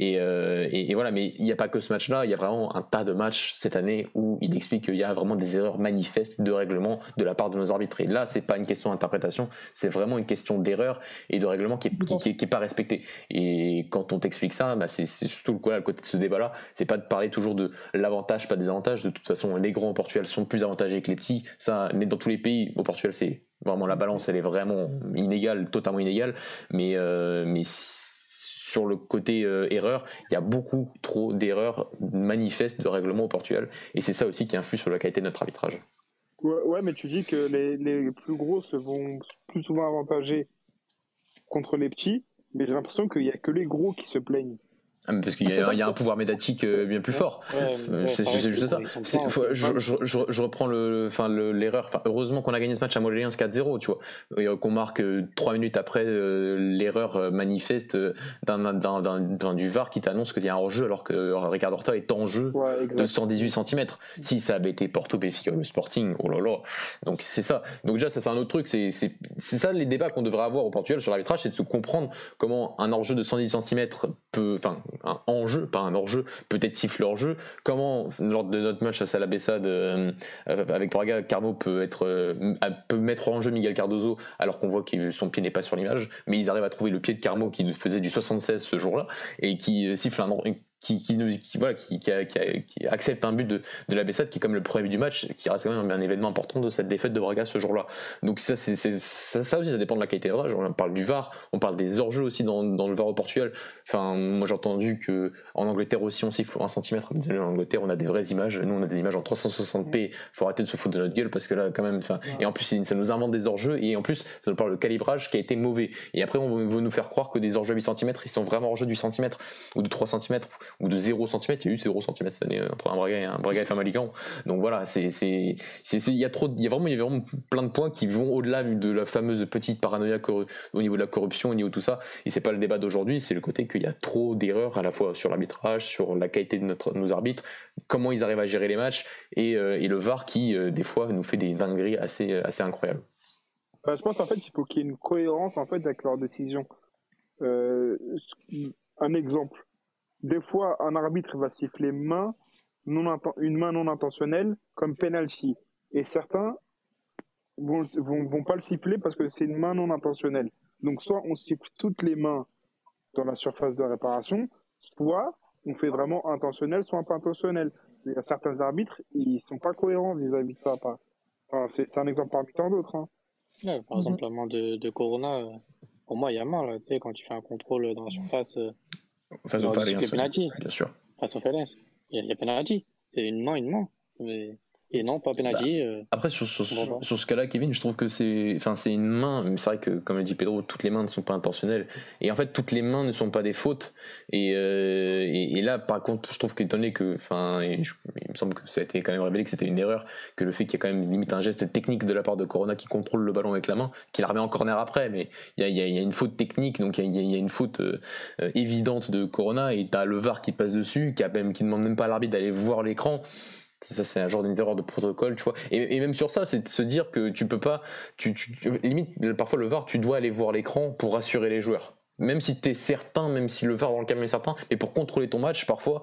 Euh, et, voilà, mais il n'y a pas que ce match-là, il y a vraiment un tas de matchs cette année où il explique qu'il y a vraiment des erreurs manifestes de règlement de la part de nos arbitres. Et là, c'est pas une question d'interprétation, c'est vraiment une question d'erreur et de règlement qui est, pas respecté. Et quand on t'explique ça, bah c'est surtout le, côté de ce débat-là, c'est pas de parler toujours de l'avantage, pas des avantages. De toute façon, les grands au Portugal sont plus avantagés que les petits. Ça, dans tous les pays, au Portugal, c'est vraiment la balance, elle est vraiment inégale, totalement inégale. Mais, euh, mais sur le côté euh, erreur, il y a beaucoup trop d'erreurs manifestes de règlement au Portugal. Et c'est ça aussi qui influe sur la qualité de notre arbitrage. Ouais, mais tu dis que les, les plus gros se vont plus souvent avantager contre les petits, mais j'ai l'impression qu'il n'y a que les gros qui se plaignent. Ah, parce qu'il y, a un pouvoir médiatique euh, bien plus fort. c'est juste ça. Je, reprends le, enfin l'erreur. Enfin, heureusement qu'on a gagné ce match à Montpellier 4-0, tu vois, euh, qu'on marque euh, trois minutes après l'erreur manifeste d'un du VAR qui t'annonce qu'il y a un hors-jeu alors que Ricardo Horta est en jeu de 118 cm. Si ça avait été Porto Benfica le Sporting, oh là là. Donc c'est ça. Donc déjà ça c'est un autre truc. C'est ça les débats qu'on devrait avoir au Portugal sur l'arbitrage, c'est de comprendre comment un hors-jeu de 110 cm peut, enfin un enjeu, pas un hors-jeu, peut-être siffler hors-jeu. Comment, lors de notre match à Salabessade euh, avec Braga, Carmo peut, être, euh, peut mettre en jeu Miguel Cardozo alors qu'on voit que son pied n'est pas sur l'image, mais ils arrivent à trouver le pied de Carmo qui faisait du 76 ce jour-là et qui euh, siffle un, qui, qui, qui, voilà, qui, qui, accepte un but de, de la Bessade qui est comme le premier but du match, qui reste quand même un événement important de cette défaite de Braga ce jour-là. Donc ça, c'est, ça, ça, aussi, ça dépend de la qualité de rage. On parle du VAR, on parle des hors-jeux aussi dans, dans, le VAR au Portugal. Enfin, moi j'ai entendu que en Angleterre aussi on siffle un centimètre. En Angleterre, on a des vraies images. Nous, on a des images en 360p. Faut arrêter de se foutre de notre gueule parce que là, quand même, enfin, et en plus, ça nous invente des hors-jeux et en plus, ça nous parle de calibrage qui a été mauvais. Et après, on veut nous faire croire que des hors-jeux 8 cm, ils sont vraiment hors-jeu du centimètre ou de 3 cm ou de 0 cm il y a eu 0 cm cette année entre un Braga et un Braga et un Donc voilà, il y a vraiment plein de points qui vont au-delà de la fameuse petite paranoïa au niveau de la corruption, au niveau de tout ça. Et c'est pas le débat d'aujourd'hui, c'est le côté qu'il y a trop d'erreurs à la fois sur l'arbitrage, sur la qualité de notre, nos arbitres, comment ils arrivent à gérer les matchs et, euh, et le VAR qui euh, des fois nous fait des dingueries assez assez incroyables. Bah, je pense en fait il faut qu'il y ait une cohérence en fait avec leurs décisions. Euh, un exemple des fois, un arbitre va siffler main non une main non intentionnelle comme penalty. Et certains vont, vont, vont pas le siffler parce que c'est une main non intentionnelle. Donc, soit on siffle toutes les mains dans la surface de réparation, soit on fait vraiment intentionnel, soit pas intentionnel. Il y a certains arbitres, ils sont pas cohérents vis-à-vis de ça. Enfin, c'est un exemple parmi tant d'autres. Hein. par exemple, la main de, de Corona, euh, pour moi, il y a main, là, tu sais, quand tu fais un contrôle dans la surface, euh, Face au penalty. Bien sûr. Face au Falaise. Il y a, penalty. C'est une main, une main. Mais... Et non, pas penalty. Bah, euh, après, sur, sur, sur, ce cas-là, Kevin, je trouve que c'est une main. Mais c'est vrai que, comme le dit Pedro, toutes les mains ne sont pas intentionnelles. Et en fait, toutes les mains ne sont pas des fautes. Et, euh, et, là, par contre, je trouve qu'étonné que. Enfin, il me semble que ça a été quand même révélé que c'était une erreur. Que le fait qu'il y ait quand même limite un geste technique de la part de Corona qui contrôle le ballon avec la main, qui la remet en corner après. Mais il y a, y a, une faute technique, donc il y, y a, une faute euh, évidente de Corona. Et tu as le VAR qui passe dessus, qui, a même, qui demande même pas à l'arbitre d'aller voir l'écran ça c'est un genre d'erreur de protocole tu vois. Et, même sur ça c'est de se dire que tu peux pas tu, tu, limite parfois le VAR tu dois aller voir l'écran pour rassurer les joueurs même si tu es certain, même si le VAR dans le calme est certain, mais pour contrôler ton match, parfois,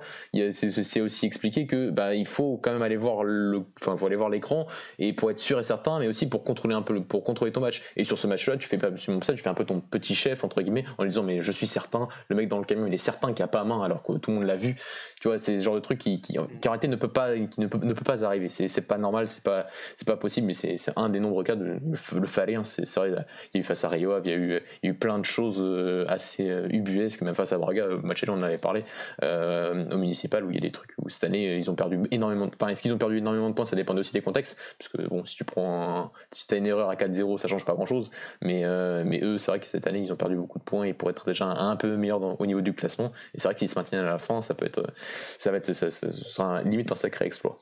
c'est aussi expliqué que bah, il faut quand même aller voir le, enfin, aller voir l'écran et pour être sûr et certain, mais aussi pour contrôler un peu, pour contrôler ton match. Et sur ce match-là, tu fais pas tu fais un peu ton petit chef entre guillemets en lui disant mais je suis certain, le mec dans le camion il est certain qu'il a pas main alors que tout le monde l'a vu. Tu vois, c'est ce genre de truc qui, qui, qui en réalité ne peut pas, qui ne peut, ne peut pas arriver. C'est pas normal, c'est pas, c'est pas possible, mais c'est un des nombreux cas de le, le c'est vrai. Il y a eu face à Rio, il y a eu, il y a eu plein de choses euh, assez ubuesques, même face à Braga, match là on en avait parlé, au municipal où il y a des trucs où cette année ils ont perdu énormément de... Enfin, est-ce qu'ils ont perdu énormément de points Ça dépend aussi des contextes, parce que bon, si tu prends si as une erreur à 4-0, ça change pas grand-chose, mais, mais eux, c'est vrai que cette année ils ont perdu beaucoup de points et pour être déjà un, peu meilleur au niveau du classement, et c'est vrai qu'ils se maintiennent à la fin, ça peut être, ça va être, ça, sera limite un sacré exploit.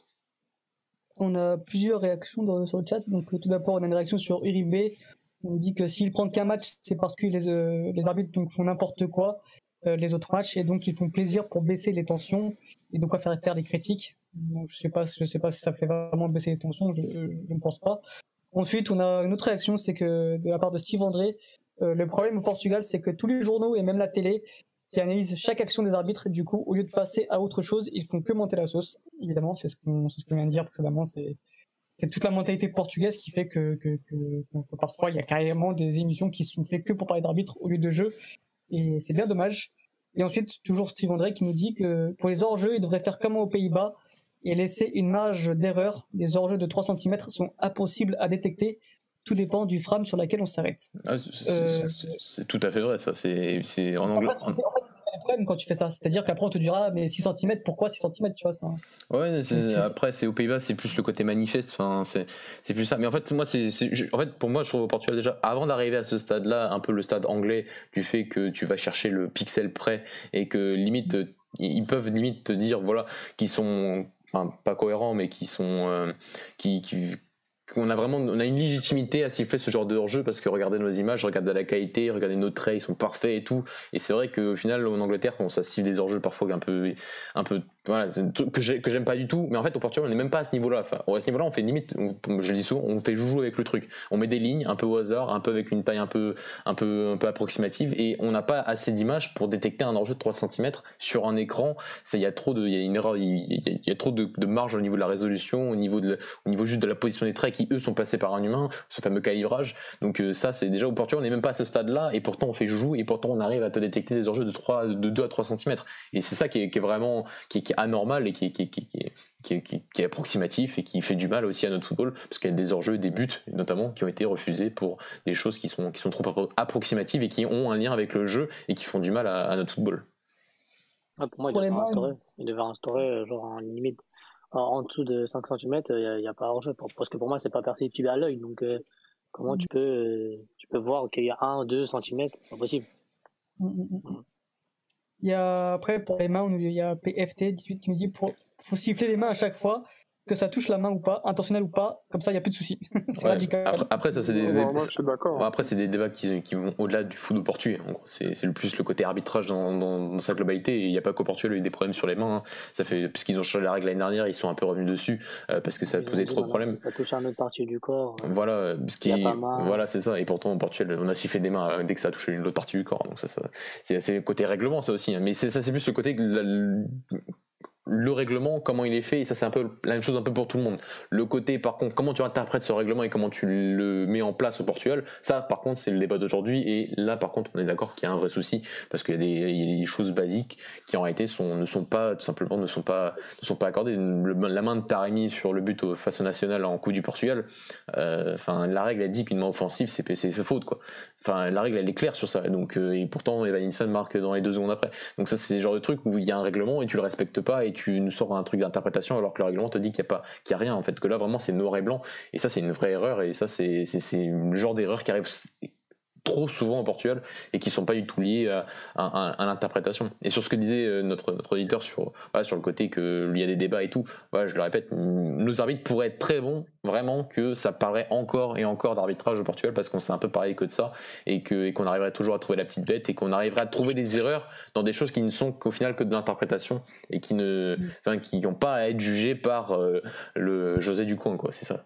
On a plusieurs réactions sur le chat. Donc, tout d'abord, on a une réaction sur Uribe. On dit que s'il prend qu'un match, c'est parce que les, euh, arbitres donc, font n'importe quoi euh, les autres matchs et donc ils font plaisir pour baisser les tensions et donc à faire taire les critiques. je sais sais pas si ça fait vraiment baisser les tensions, je, ne pense pas. Ensuite, on a une autre réaction, c'est que de la part de Steve André, euh, le problème au Portugal, c'est que tous les journaux et même la télé qui analysent chaque action des arbitres. du coup, au lieu de passer à autre chose, ils font que monter la sauce. Évidemment, c'est ce qu'on vient de dire précédemment. C'est toute la mentalité portugaise qui fait que, que, que, parfois il y a carrément des émissions qui sont faites que pour parler d'arbitre au lieu de jeu. Et c'est bien dommage. Et ensuite, toujours Steve André qui nous dit que pour les hors-jeux, il devrait faire comme aux Pays-Bas et laisser une marge d'erreur. Les hors-jeux de 3 cm sont impossibles à détecter tout dépend du frame sur laquelle on s'arrête. Ah, euh, c'est tout à fait vrai, ça. C'est en anglais. En fait, problème quand tu fais ça. C'est-à-dire qu'après on te dira, mais 6 cm, pourquoi 6 cm tu vois Ouais, après c'est aux Pays-Bas, c'est plus le côté manifeste. Enfin, c'est plus ça. Mais en fait, moi, c'est en fait pour moi, je trouve au Portugal déjà, avant d'arriver à ce stade-là, un peu le stade anglais, du fait que tu vas chercher le pixel près et que limite ils peuvent limite te dire voilà qu'ils sont Enfin, pas cohérents, mais qui sont euh, qui, qui, on a vraiment on a une légitimité à siffler ce genre de hors-jeu parce que regardez nos images, regardez la qualité, regardez nos traits, ils sont parfaits et tout. Et c'est vrai qu'au final, en Angleterre, on ça siffle des hors-jeux parfois un peu, un peu, voilà, que j'aime pas du tout. Mais en fait, au Portugal, on n'est même pas à ce niveau-là. Enfin, à ce niveau-là, on fait limite, je le dis souvent, on fait joujou avec le truc. On met des lignes un peu au hasard, un peu avec une taille un peu, un peu, un peu approximative, et on n'a pas assez d'images pour détecter un hors-jeu de 3 cm sur un écran. Il y a trop de, une erreur, il y a, trop de, marge au niveau de la résolution, au niveau de, au niveau juste de la position des traits qui eux sont passés par un humain, ce fameux calibrage. Donc euh, ça, c'est déjà au Portugal, on n'est même pas à ce stade-là, et pourtant on fait joujou, et pourtant on arrive à te détecter des enjeux de 3, de 2 à 3 cm. Et c'est ça qui est, vraiment, qui est, anormal et qui est, qui, qui, est approximatif et qui fait du mal aussi à notre football, parce qu'il y a des enjeux, des buts notamment, qui ont été refusés pour des choses qui sont, qui sont trop approximatives et qui ont un lien avec le jeu et qui font du mal à, notre football. pour moi, il devrait, instaurer, il devrait instaurer genre une limite en dessous de 5 cm, il n'y a, pas hors-jeu. Parce que pour moi, c'est pas perceptible à l'œil. Donc, euh, comment mm. tu peux, euh, tu peux voir qu'il y a 1 2 cm C'est possible. Mm, mm, il y a, après, pour les mains, il y a PFT18 qui nous dit pour, faut siffler les mains à chaque fois que ça touche la main ou pas, intentionnel ou pas, comme ça il n'y a plus de soucis. *laughs* c'est radical. Après, ça c'est des, débats. Après c'est des débats qui, qui vont au-delà du foot au Portugal. C'est le plus le côté arbitrage dans, dans, sa globalité. Il n'y a pas qu'au Portugal, il y a eu des problèmes sur les mains. Hein. Ça fait puisqu'ils ont changé la règle l'année dernière, ils sont un peu revenus dessus euh, parce que ça posait trop de problèmes. Ça touche à une autre partie du corps. Euh, voilà, ce qui, voilà c'est ça. Et pourtant au Portugal, on a sifflé des mains euh, dès que ça a touché une autre partie du corps. Donc ça, ça c'est le côté règlement ça aussi. Hein. Mais ça c'est plus le côté le règlement, comment il est fait, et ça c'est un peu la même chose un peu pour tout le monde. Le côté, par contre, comment tu interprètes ce règlement et comment tu le mets en place au Portugal, ça par contre c'est le débat d'aujourd'hui, et là par contre on est d'accord qu'il y a un vrai souci, parce qu'il y, a des choses basiques qui en réalité sont, ne sont pas, tout simplement, ne sont pas, ne sont pas accordées. la main de Taremi sur le but face au national en coup du Portugal, euh, la règle a dit qu'une main offensive c'est faute, quoi. Enfin la règle elle est claire sur ça, donc, euh, et pourtant Evan marque dans les deux secondes après. Donc ça c'est le genre de truc où il y a un règlement et tu le respectes pas, tu nous sors un truc d'interprétation alors que le règlement te dit qu'il n'y a pas qu'il a rien en fait que là vraiment c'est noir et blanc. Et ça c'est une vraie erreur et ça c'est le genre d'erreur qui arrive trop souvent au Portugal et qui sont pas du tout liés à, l'interprétation. Et sur ce que disait euh, notre, notre auditeur sur, sur le côté qu'il y a des débats et tout, je le répète, nos arbitres pourraient être très bons, vraiment, que ça paraît encore et encore d'arbitrage au Portugal parce qu'on s'est un peu parlé que de ça et qu'on et arriverait toujours à trouver la petite bête et qu'on arriverait à trouver des erreurs dans des choses qui ne sont qu'au final que de l'interprétation et qui ne, mm. qui n'ont pas à être jugées par euh, le José Ducoin, quoi, c'est ça.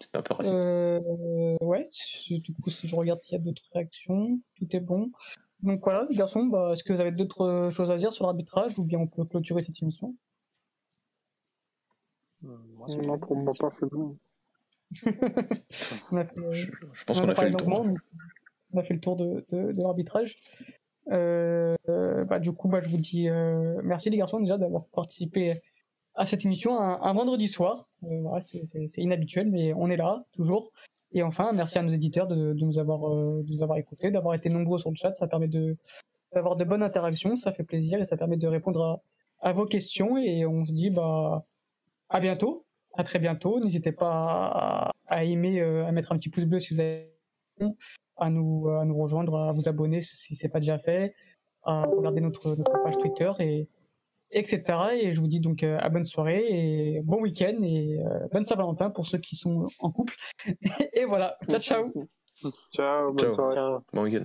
C'est un peu raciste. Euh, ouais, du coup, si je regarde s'il y a d'autres réactions, tout est bon. Donc voilà, les garçons, bah, est-ce que vous avez d'autres choses à dire sur l'arbitrage ou bien on peut clôturer cette émission? Euh, Non, pour moi, pas *laughs* fait bon. je, pense qu'on a, fait le tour. On a fait le tour de, de, l'arbitrage. Euh, bah, du coup, bah, je vous dis merci les garçons déjà d'avoir participé à cette émission un, vendredi soir. Euh, c'est inhabituel, mais on est là, toujours. Et enfin, merci à nos éditeurs de, nous avoir, euh, de nous avoir écoutés, d'avoir été nombreux sur le chat. Ça permet de d'avoir de bonnes interactions, ça fait plaisir et ça permet de répondre à, vos questions. Et on se dit bah à bientôt, à très bientôt. N'hésitez pas à, aimer, euh, à mettre un petit pouce bleu si vous avez à nous, à nous rejoindre, à vous abonner si c'est pas déjà fait, à regarder notre, notre page Twitter et etc. Et je vous dis donc euh, à bonne soirée et bon week-end et euh, bonne Saint-Valentin pour ceux qui sont en couple. *laughs* et voilà, ciao ciao. Ciao, bonne Ciao. soirée. Ciao. Bon week-end.